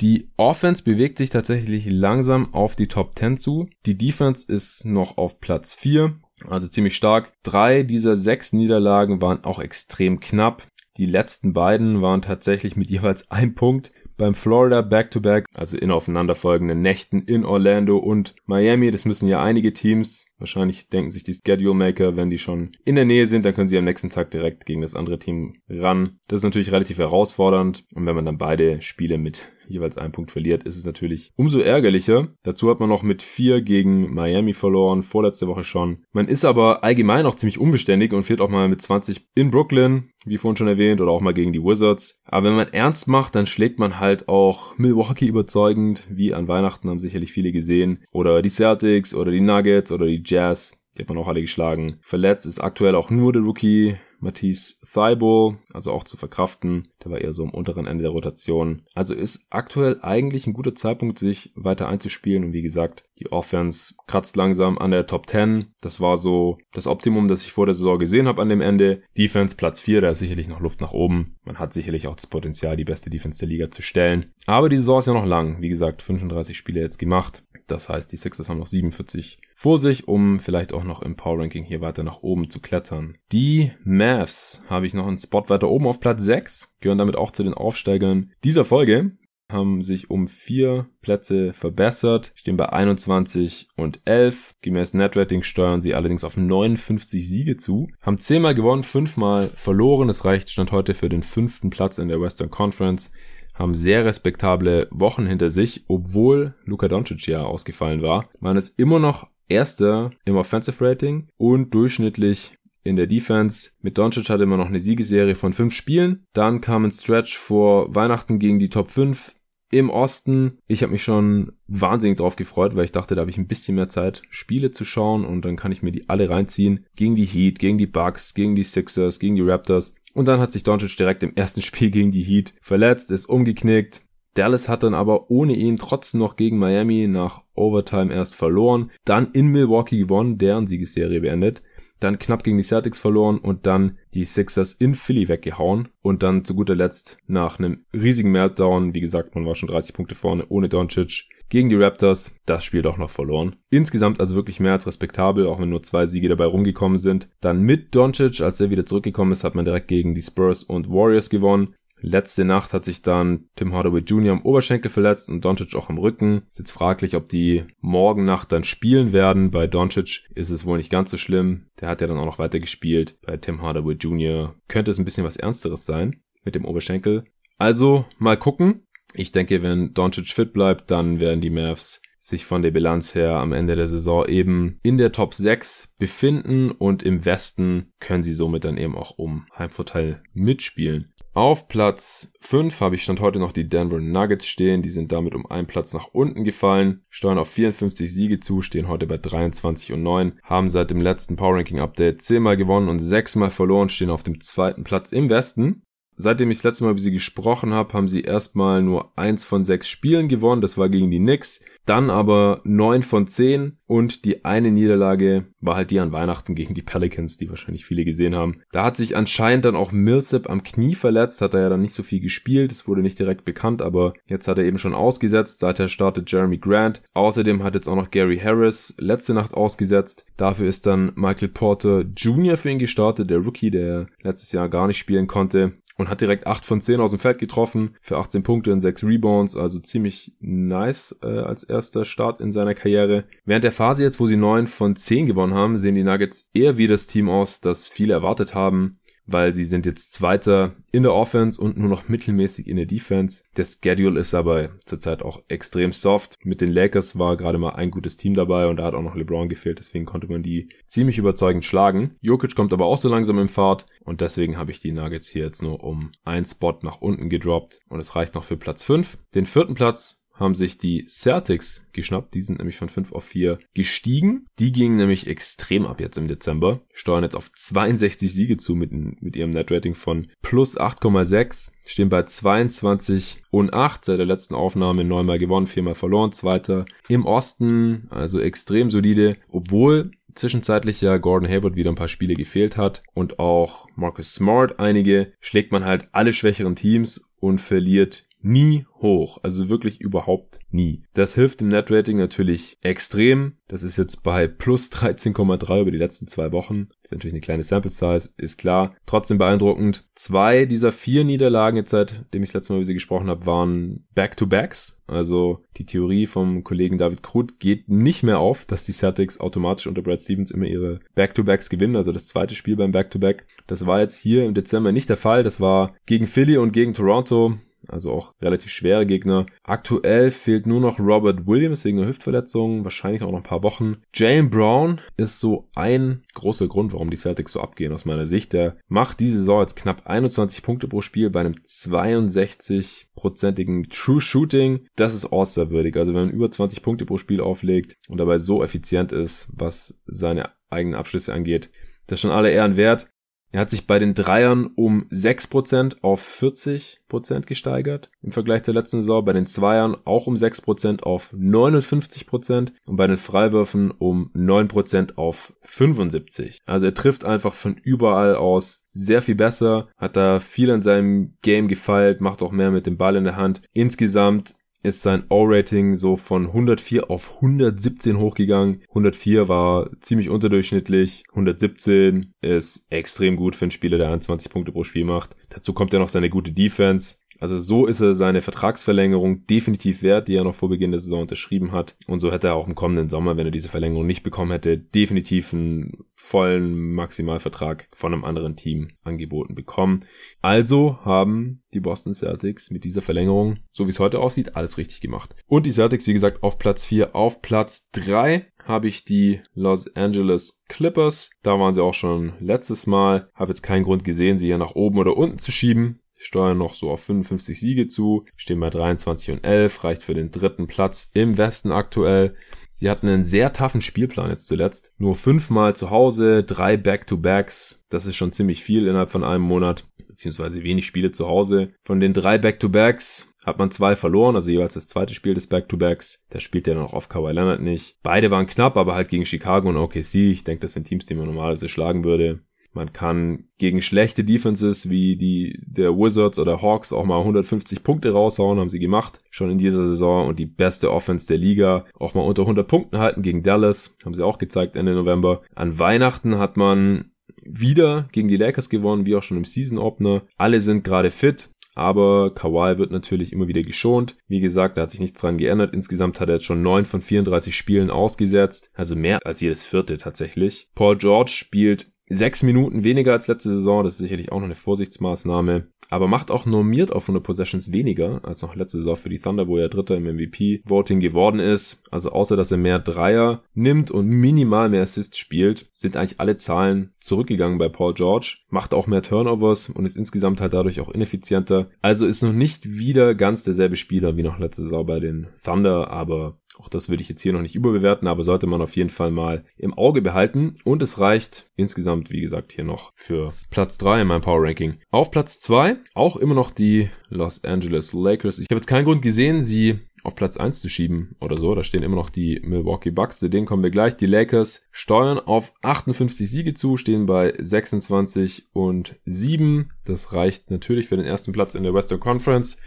Die Offense bewegt sich tatsächlich langsam auf die Top 10 zu. Die Defense ist noch auf Platz 4, also ziemlich stark. Drei dieser sechs Niederlagen waren auch extrem knapp. Die letzten beiden waren tatsächlich mit jeweils einem Punkt beim Florida Back-to-Back, -back, also in aufeinanderfolgenden Nächten in Orlando und Miami. Das müssen ja einige Teams. Wahrscheinlich denken sich die Schedule Maker, wenn die schon in der Nähe sind, dann können sie am nächsten Tag direkt gegen das andere Team ran. Das ist natürlich relativ herausfordernd. Und wenn man dann beide Spiele mit jeweils einen Punkt verliert, ist es natürlich umso ärgerlicher. Dazu hat man noch mit vier gegen Miami verloren, vorletzte Woche schon. Man ist aber allgemein auch ziemlich unbeständig und führt auch mal mit 20 in Brooklyn, wie vorhin schon erwähnt, oder auch mal gegen die Wizards. Aber wenn man ernst macht, dann schlägt man halt auch Milwaukee überzeugend, wie an Weihnachten haben sicherlich viele gesehen, oder die Celtics oder die Nuggets oder die Jazz. Die hat man auch alle geschlagen. Verletzt ist aktuell auch nur der Rookie Matisse Thibault, also auch zu verkraften. Der war eher so am unteren Ende der Rotation. Also ist aktuell eigentlich ein guter Zeitpunkt, sich weiter einzuspielen. Und wie gesagt, die Offense kratzt langsam an der Top 10. Das war so das Optimum, das ich vor der Saison gesehen habe an dem Ende. Defense Platz 4, da ist sicherlich noch Luft nach oben. Man hat sicherlich auch das Potenzial, die beste Defense der Liga zu stellen. Aber die Saison ist ja noch lang. Wie gesagt, 35 Spiele jetzt gemacht. Das heißt, die Sixers haben noch 47 vor sich, um vielleicht auch noch im Power Ranking hier weiter nach oben zu klettern. Die Mavs habe ich noch einen Spot weiter oben auf Platz 6, gehören damit auch zu den Aufsteigern dieser Folge haben sich um vier Plätze verbessert, stehen bei 21 und 11. Gemäß Netrating steuern sie allerdings auf 59 Siege zu, haben zehnmal gewonnen, fünfmal verloren. Das reicht Stand heute für den fünften Platz in der Western Conference haben sehr respektable Wochen hinter sich, obwohl Luka Doncic ja ausgefallen war, waren es immer noch Erster im Offensive Rating und durchschnittlich in der Defense. Mit Doncic hatte man noch eine Siegeserie von fünf Spielen. Dann kam ein Stretch vor Weihnachten gegen die Top 5 im Osten. Ich habe mich schon wahnsinnig drauf gefreut, weil ich dachte, da habe ich ein bisschen mehr Zeit, Spiele zu schauen und dann kann ich mir die alle reinziehen. Gegen die Heat, gegen die Bucks, gegen die Sixers, gegen die Raptors. Und dann hat sich Doncic direkt im ersten Spiel gegen die Heat verletzt, ist umgeknickt. Dallas hat dann aber ohne ihn trotzdem noch gegen Miami nach Overtime erst verloren, dann in Milwaukee gewonnen, deren Siegesserie beendet, dann knapp gegen die Celtics verloren und dann die Sixers in Philly weggehauen und dann zu guter Letzt nach einem riesigen Meltdown, wie gesagt, man war schon 30 Punkte vorne ohne Doncic, gegen die Raptors das Spiel doch noch verloren. Insgesamt also wirklich mehr als respektabel, auch wenn nur zwei Siege dabei rumgekommen sind. Dann mit Doncic, als er wieder zurückgekommen ist, hat man direkt gegen die Spurs und Warriors gewonnen. Letzte Nacht hat sich dann Tim Hardaway Jr. am Oberschenkel verletzt und Doncic auch am Rücken. Ist jetzt fraglich, ob die morgen Nacht dann spielen werden. Bei Doncic ist es wohl nicht ganz so schlimm. Der hat ja dann auch noch weiter gespielt. Bei Tim Hardaway Jr. könnte es ein bisschen was Ernsteres sein mit dem Oberschenkel. Also mal gucken. Ich denke, wenn Doncic fit bleibt, dann werden die Mavs sich von der Bilanz her am Ende der Saison eben in der Top 6 befinden und im Westen können sie somit dann eben auch um Heimvorteil mitspielen. Auf Platz 5 habe ich stand heute noch die Denver Nuggets stehen. Die sind damit um einen Platz nach unten gefallen, steuern auf 54 Siege zu, stehen heute bei 23 und 9, haben seit dem letzten Power Ranking Update 10 mal gewonnen und 6 mal verloren, stehen auf dem zweiten Platz im Westen. Seitdem ich das letzte Mal über sie gesprochen habe, haben sie erstmal nur eins von sechs Spielen gewonnen. Das war gegen die Knicks dann aber neun von zehn und die eine Niederlage war halt die an Weihnachten gegen die Pelicans, die wahrscheinlich viele gesehen haben. Da hat sich anscheinend dann auch Millsap am Knie verletzt, hat er ja dann nicht so viel gespielt, es wurde nicht direkt bekannt, aber jetzt hat er eben schon ausgesetzt, seither startet Jeremy Grant. Außerdem hat jetzt auch noch Gary Harris letzte Nacht ausgesetzt. Dafür ist dann Michael Porter Jr. für ihn gestartet, der Rookie, der letztes Jahr gar nicht spielen konnte und hat direkt 8 von 10 aus dem Feld getroffen für 18 Punkte und 6 Rebounds, also ziemlich nice äh, als erster Start in seiner Karriere. Während der Phase jetzt, wo sie 9 von 10 gewonnen haben, sehen die Nuggets eher wie das Team aus, das viele erwartet haben weil sie sind jetzt Zweiter in der Offense und nur noch mittelmäßig in der Defense. Der Schedule ist aber zurzeit auch extrem soft. Mit den Lakers war gerade mal ein gutes Team dabei und da hat auch noch LeBron gefehlt, deswegen konnte man die ziemlich überzeugend schlagen. Jokic kommt aber auch so langsam im Fahrt und deswegen habe ich die Nuggets hier jetzt nur um einen Spot nach unten gedroppt und es reicht noch für Platz 5. Den vierten Platz haben sich die Celtics geschnappt. Die sind nämlich von 5 auf 4 gestiegen. Die gingen nämlich extrem ab jetzt im Dezember. Steuern jetzt auf 62 Siege zu mit, mit ihrem Netrating von plus 8,6. Stehen bei 22 und 8 seit der letzten Aufnahme. Neunmal gewonnen, viermal verloren. Zweiter im Osten. Also extrem solide. Obwohl zwischenzeitlich ja Gordon Hayward wieder ein paar Spiele gefehlt hat und auch Marcus Smart einige, schlägt man halt alle schwächeren Teams und verliert nie hoch. Also wirklich überhaupt nie. Das hilft im Netrating natürlich extrem. Das ist jetzt bei plus 13,3 über die letzten zwei Wochen. Das ist natürlich eine kleine Sample Size, ist klar. Trotzdem beeindruckend. Zwei dieser vier Niederlagen jetzt seitdem ich das letzte Mal über sie gesprochen habe, waren Back-to-Backs. Also die Theorie vom Kollegen David Krut geht nicht mehr auf, dass die Celtics automatisch unter Brad Stevens immer ihre Back-to-Backs gewinnen. Also das zweite Spiel beim Back-to-Back. Das war jetzt hier im Dezember nicht der Fall. Das war gegen Philly und gegen Toronto also auch relativ schwere Gegner. Aktuell fehlt nur noch Robert Williams wegen einer Hüftverletzung, wahrscheinlich auch noch ein paar Wochen. Jalen Brown ist so ein großer Grund, warum die Celtics so abgehen aus meiner Sicht. Der macht diese Saison jetzt knapp 21 Punkte pro Spiel bei einem 62-prozentigen True Shooting. Das ist All-Star-würdig. Also wenn man über 20 Punkte pro Spiel auflegt und dabei so effizient ist, was seine eigenen Abschlüsse angeht, das ist schon alle Ehren wert. Er hat sich bei den Dreiern um 6% auf 40% gesteigert im Vergleich zur letzten Saison, bei den Zweiern auch um 6% auf 59% und bei den Freiwürfen um 9% auf 75%. Also er trifft einfach von überall aus sehr viel besser, hat da viel an seinem Game gefeilt, macht auch mehr mit dem Ball in der Hand. Insgesamt ist sein O-Rating so von 104 auf 117 hochgegangen. 104 war ziemlich unterdurchschnittlich. 117 ist extrem gut für einen Spieler, der 21 Punkte pro Spiel macht. Dazu kommt ja noch seine gute Defense. Also so ist er seine Vertragsverlängerung definitiv wert, die er noch vor Beginn der Saison unterschrieben hat. Und so hätte er auch im kommenden Sommer, wenn er diese Verlängerung nicht bekommen hätte, definitiv einen vollen Maximalvertrag von einem anderen Team angeboten bekommen. Also haben die Boston Celtics mit dieser Verlängerung, so wie es heute aussieht, alles richtig gemacht. Und die Celtics, wie gesagt, auf Platz 4, auf Platz 3 habe ich die Los Angeles Clippers. Da waren sie auch schon letztes Mal. Habe jetzt keinen Grund gesehen, sie hier nach oben oder unten zu schieben steuern noch so auf 55 Siege zu, stehen bei 23 und 11, reicht für den dritten Platz im Westen aktuell. Sie hatten einen sehr toughen Spielplan jetzt zuletzt. Nur fünfmal zu Hause, drei Back-to-Backs. Das ist schon ziemlich viel innerhalb von einem Monat, beziehungsweise wenig Spiele zu Hause. Von den drei Back-to-Backs hat man zwei verloren, also jeweils das zweite Spiel des Back-to-Backs. Da spielt ja noch auf Kawhi Leonard nicht. Beide waren knapp, aber halt gegen Chicago und OKC. Ich denke, das sind Teams, die man normalerweise schlagen würde. Man kann gegen schlechte Defenses wie die der Wizards oder Hawks auch mal 150 Punkte raushauen, haben sie gemacht, schon in dieser Saison und die beste Offense der Liga auch mal unter 100 Punkten halten gegen Dallas, haben sie auch gezeigt Ende November. An Weihnachten hat man wieder gegen die Lakers gewonnen, wie auch schon im Season Opener. Alle sind gerade fit. Aber Kawhi wird natürlich immer wieder geschont. Wie gesagt, da hat sich nichts dran geändert. Insgesamt hat er jetzt schon 9 von 34 Spielen ausgesetzt. Also mehr als jedes vierte tatsächlich. Paul George spielt sechs Minuten weniger als letzte Saison. Das ist sicherlich auch noch eine Vorsichtsmaßnahme. Aber macht auch normiert auf 100 Possessions weniger als noch letzte Saison für die Thunder, wo er Dritter im MVP-Voting geworden ist. Also außer, dass er mehr Dreier nimmt und minimal mehr Assists spielt, sind eigentlich alle Zahlen zurückgegangen bei Paul George. Macht auch mehr Turnovers und ist insgesamt halt dadurch auch ineffizienter. Also ist noch nicht wieder ganz derselbe Spieler wie noch letzte Saison bei den Thunder, aber auch das würde ich jetzt hier noch nicht überbewerten, aber sollte man auf jeden Fall mal im Auge behalten. Und es reicht insgesamt, wie gesagt, hier noch für Platz 3 in meinem Power Ranking. Auf Platz 2 auch immer noch die Los Angeles Lakers. Ich habe jetzt keinen Grund gesehen, sie auf Platz 1 zu schieben oder so. Da stehen immer noch die Milwaukee Bucks. Zu denen kommen wir gleich. Die Lakers steuern auf 58 Siege zu, stehen bei 26 und 7. Das reicht natürlich für den ersten Platz in der Western Conference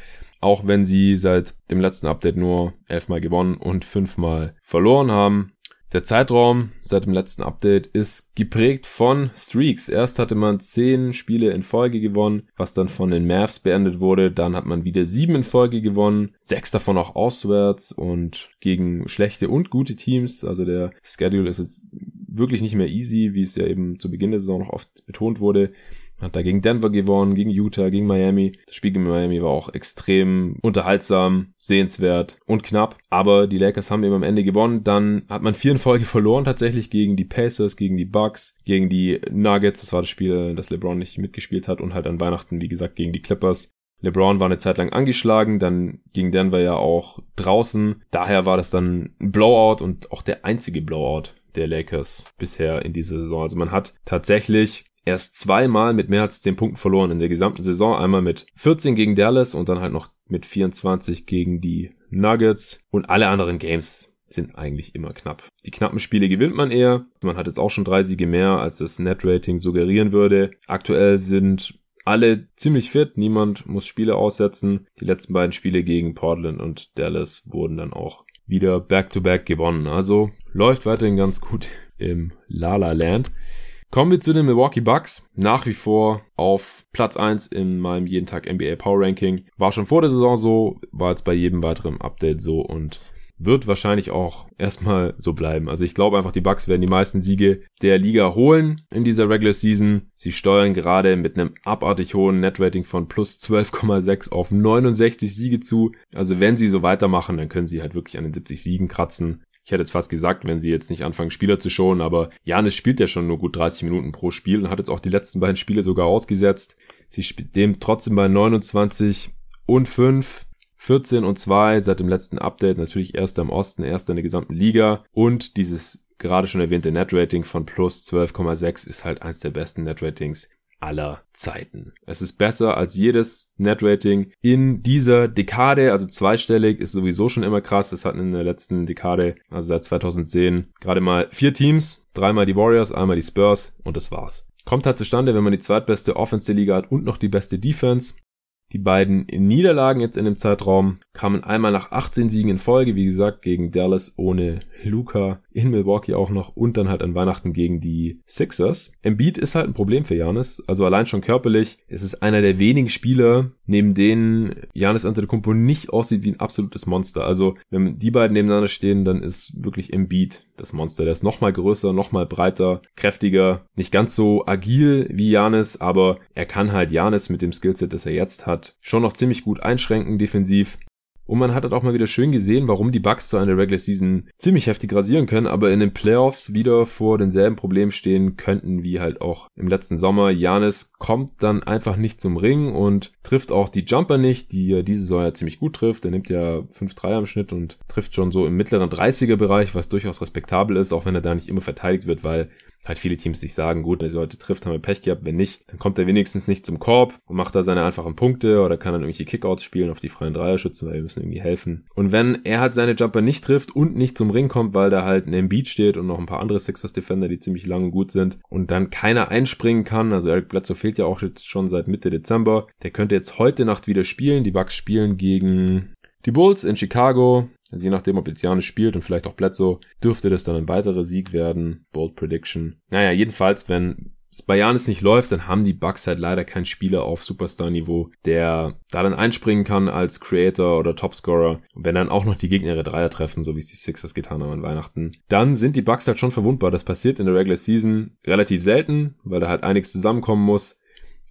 auch wenn sie seit dem letzten Update nur elfmal gewonnen und fünfmal verloren haben. Der Zeitraum seit dem letzten Update ist geprägt von Streaks. Erst hatte man zehn Spiele in Folge gewonnen, was dann von den Mavs beendet wurde. Dann hat man wieder sieben in Folge gewonnen, sechs davon auch auswärts und gegen schlechte und gute Teams. Also der Schedule ist jetzt wirklich nicht mehr easy, wie es ja eben zu Beginn der Saison noch oft betont wurde. Hat da gegen Denver gewonnen, gegen Utah, gegen Miami. Das Spiel gegen Miami war auch extrem unterhaltsam, sehenswert und knapp. Aber die Lakers haben eben am Ende gewonnen. Dann hat man vier in Folge verloren tatsächlich gegen die Pacers, gegen die Bucks, gegen die Nuggets. Das war das Spiel, das LeBron nicht mitgespielt hat und halt an Weihnachten, wie gesagt, gegen die Clippers. LeBron war eine Zeit lang angeschlagen, dann ging Denver ja auch draußen. Daher war das dann ein Blowout und auch der einzige Blowout der Lakers bisher in dieser Saison. Also man hat tatsächlich erst zweimal mit mehr als 10 Punkten verloren in der gesamten Saison. Einmal mit 14 gegen Dallas und dann halt noch mit 24 gegen die Nuggets und alle anderen Games sind eigentlich immer knapp. Die knappen Spiele gewinnt man eher. Man hat jetzt auch schon drei Siege mehr, als das Net-Rating suggerieren würde. Aktuell sind alle ziemlich fit. Niemand muss Spiele aussetzen. Die letzten beiden Spiele gegen Portland und Dallas wurden dann auch wieder back-to-back -back gewonnen. Also läuft weiterhin ganz gut im Lala Land. Kommen wir zu den Milwaukee Bucks. Nach wie vor auf Platz 1 in meinem jeden Tag NBA Power Ranking. War schon vor der Saison so, war jetzt bei jedem weiteren Update so und wird wahrscheinlich auch erstmal so bleiben. Also ich glaube einfach, die Bucks werden die meisten Siege der Liga holen in dieser Regular Season. Sie steuern gerade mit einem abartig hohen Netrating von plus 12,6 auf 69 Siege zu. Also wenn sie so weitermachen, dann können sie halt wirklich an den 70 Siegen kratzen. Ich hätte jetzt fast gesagt, wenn sie jetzt nicht anfangen, Spieler zu schonen, aber Janis spielt ja schon nur gut 30 Minuten pro Spiel und hat jetzt auch die letzten beiden Spiele sogar ausgesetzt. Sie spielt dem trotzdem bei 29 und 5. 14 und 2 seit dem letzten Update, natürlich erster im Osten, erster in der gesamten Liga und dieses gerade schon erwähnte Netrating von plus 12,6 ist halt eins der besten Netratings aller Zeiten. Es ist besser als jedes Netrating in dieser Dekade, also zweistellig ist sowieso schon immer krass. Es hatten in der letzten Dekade, also seit 2010, gerade mal vier Teams, dreimal die Warriors, einmal die Spurs und das war's. Kommt halt zustande, wenn man die zweitbeste Offense der Liga hat und noch die beste Defense. Die beiden Niederlagen jetzt in dem Zeitraum kamen einmal nach 18 Siegen in Folge, wie gesagt, gegen Dallas ohne Luca, in Milwaukee auch noch und dann halt an Weihnachten gegen die Sixers. Embiid ist halt ein Problem für Janis, also allein schon körperlich ist es einer der wenigen Spieler, neben denen Janis Antetokounmpo nicht aussieht wie ein absolutes Monster. Also wenn die beiden nebeneinander stehen, dann ist wirklich Embiid das Monster. Der ist nochmal größer, nochmal breiter, kräftiger, nicht ganz so agil wie Janis, aber er kann halt Janis mit dem Skillset, das er jetzt hat, schon noch ziemlich gut einschränken defensiv. Und man hat halt auch mal wieder schön gesehen, warum die Bucks zwar in der Regular Season ziemlich heftig rasieren können, aber in den Playoffs wieder vor denselben Problemen stehen könnten wie halt auch im letzten Sommer. Janis kommt dann einfach nicht zum Ring und trifft auch die Jumper nicht, die er diese Saison ja ziemlich gut trifft. Er nimmt ja 5-3 am Schnitt und trifft schon so im mittleren 30er Bereich, was durchaus respektabel ist, auch wenn er da nicht immer verteidigt wird, weil halt viele Teams sich sagen, gut, wenn er heute trifft, haben wir Pech gehabt, wenn nicht, dann kommt er wenigstens nicht zum Korb und macht da seine einfachen Punkte oder kann dann irgendwelche Kickouts spielen auf die freien Dreierschützen, weil wir müssen irgendwie helfen. Und wenn er halt seine Jumper nicht trifft und nicht zum Ring kommt, weil da halt ein Embiid steht und noch ein paar andere Sixers Defender, die ziemlich lang und gut sind und dann keiner einspringen kann, also Eric Bledsoe fehlt ja auch jetzt schon seit Mitte Dezember, der könnte jetzt heute Nacht wieder spielen. Die Bucks spielen gegen die Bulls in Chicago. Je nachdem, ob jetzt Janis spielt und vielleicht auch Bledsoe, dürfte das dann ein weiterer Sieg werden. Bold Prediction. Naja, jedenfalls, wenn es bei Janis nicht läuft, dann haben die Bucks halt leider keinen Spieler auf Superstar-Niveau, der da dann einspringen kann als Creator oder Topscorer. Und wenn dann auch noch die Gegner ihre Dreier treffen, so wie es die Sixers getan haben an Weihnachten, dann sind die Bucks halt schon verwundbar. Das passiert in der Regular Season relativ selten, weil da halt einiges zusammenkommen muss.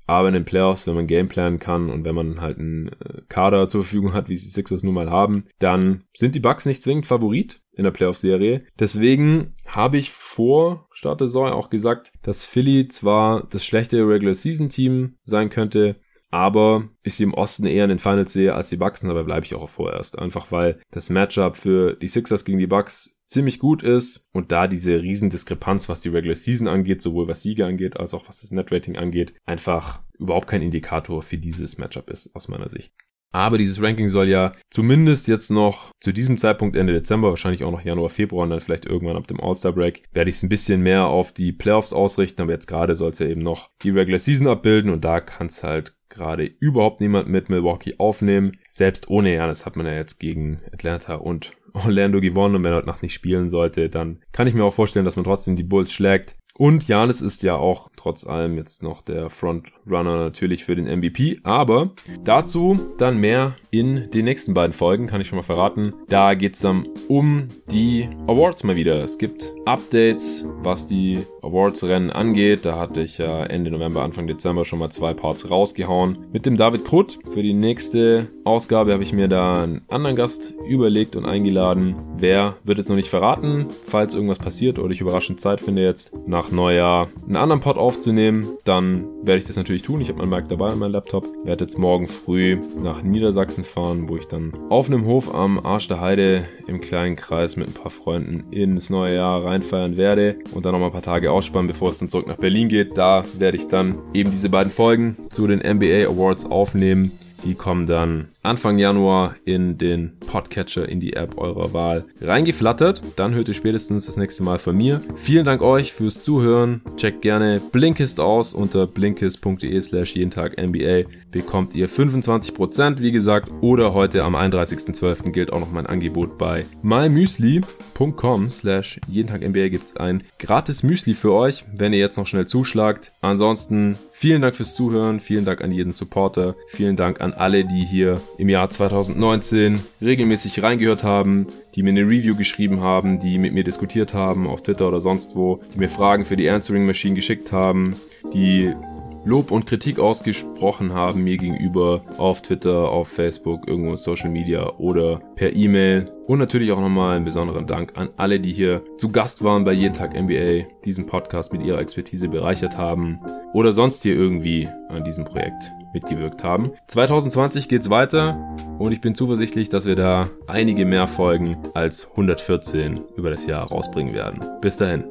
Aber in den Playoffs, wenn man Gameplanen kann und wenn man halt einen äh, Kader zur Verfügung hat, wie sie Sixers nun mal haben, dann sind die Bucks nicht zwingend Favorit in der Playoff-Serie. Deswegen habe ich vor Start der Saison auch gesagt, dass Philly zwar das schlechte Regular-Season-Team sein könnte, aber ich sie im Osten eher in den Finals sehe als die Bucks, und dabei bleibe ich auch vorerst. Einfach weil das Matchup für die Sixers gegen die Bucks ziemlich gut ist und da diese Riesendiskrepanz, was die Regular Season angeht, sowohl was Siege angeht, als auch was das Netrating angeht, einfach überhaupt kein Indikator für dieses Matchup ist, aus meiner Sicht. Aber dieses Ranking soll ja zumindest jetzt noch zu diesem Zeitpunkt Ende Dezember, wahrscheinlich auch noch Januar, Februar und dann vielleicht irgendwann ab dem All-Star-Break, werde ich es ein bisschen mehr auf die Playoffs ausrichten. Aber jetzt gerade soll es ja eben noch die Regular Season abbilden und da kann es halt gerade überhaupt niemand mit Milwaukee aufnehmen. Selbst ohne Janis hat man ja jetzt gegen Atlanta und Orlando gewonnen und wenn er heute Nacht nicht spielen sollte, dann kann ich mir auch vorstellen, dass man trotzdem die Bulls schlägt. Und Janis ist ja auch trotz allem jetzt noch der Frontrunner natürlich für den MVP. Aber dazu dann mehr in den nächsten beiden Folgen, kann ich schon mal verraten. Da geht's dann um die Awards mal wieder. Es gibt Updates, was die Awards-Rennen angeht. Da hatte ich ja Ende November, Anfang Dezember schon mal zwei Parts rausgehauen. Mit dem David Krutt. Für die nächste Ausgabe habe ich mir da einen anderen Gast überlegt und eingeladen. Wer wird jetzt noch nicht verraten, falls irgendwas passiert oder ich überraschend Zeit finde jetzt nach Neujahr einen anderen Pod aufzunehmen, dann werde ich das natürlich tun. Ich habe meinen Mic dabei an meinem Laptop. Ich werde jetzt morgen früh nach Niedersachsen fahren, wo ich dann auf einem Hof am Arsch der Heide im kleinen Kreis mit ein paar Freunden ins neue Jahr reinfeiern werde und dann noch mal ein paar Tage ausspannen, bevor es dann zurück nach Berlin geht. Da werde ich dann eben diese beiden Folgen zu den NBA Awards aufnehmen. Die kommen dann Anfang Januar in den Podcatcher, in die App eurer Wahl reingeflattert. Dann hört ihr spätestens das nächste Mal von mir. Vielen Dank euch fürs Zuhören. Checkt gerne Blinkist aus unter blinkist.de slash jeden Tag NBA. Bekommt ihr 25%, wie gesagt, oder heute am 31.12. gilt auch noch mein Angebot bei mymüsli.com slash jeden Tag NBA gibt's ein gratis Müsli für euch, wenn ihr jetzt noch schnell zuschlagt. Ansonsten vielen Dank fürs Zuhören, vielen Dank an jeden Supporter, vielen Dank an alle, die hier im Jahr 2019 regelmäßig reingehört haben, die mir eine Review geschrieben haben, die mit mir diskutiert haben auf Twitter oder sonst wo, die mir Fragen für die Answering Machine geschickt haben, die Lob und Kritik ausgesprochen haben mir gegenüber auf Twitter, auf Facebook, irgendwo in Social Media oder per E-Mail. Und natürlich auch nochmal einen besonderen Dank an alle, die hier zu Gast waren bei Jeden Tag NBA, diesen Podcast mit ihrer Expertise bereichert haben oder sonst hier irgendwie an diesem Projekt mitgewirkt haben. 2020 geht's weiter und ich bin zuversichtlich, dass wir da einige mehr Folgen als 114 über das Jahr rausbringen werden. Bis dahin.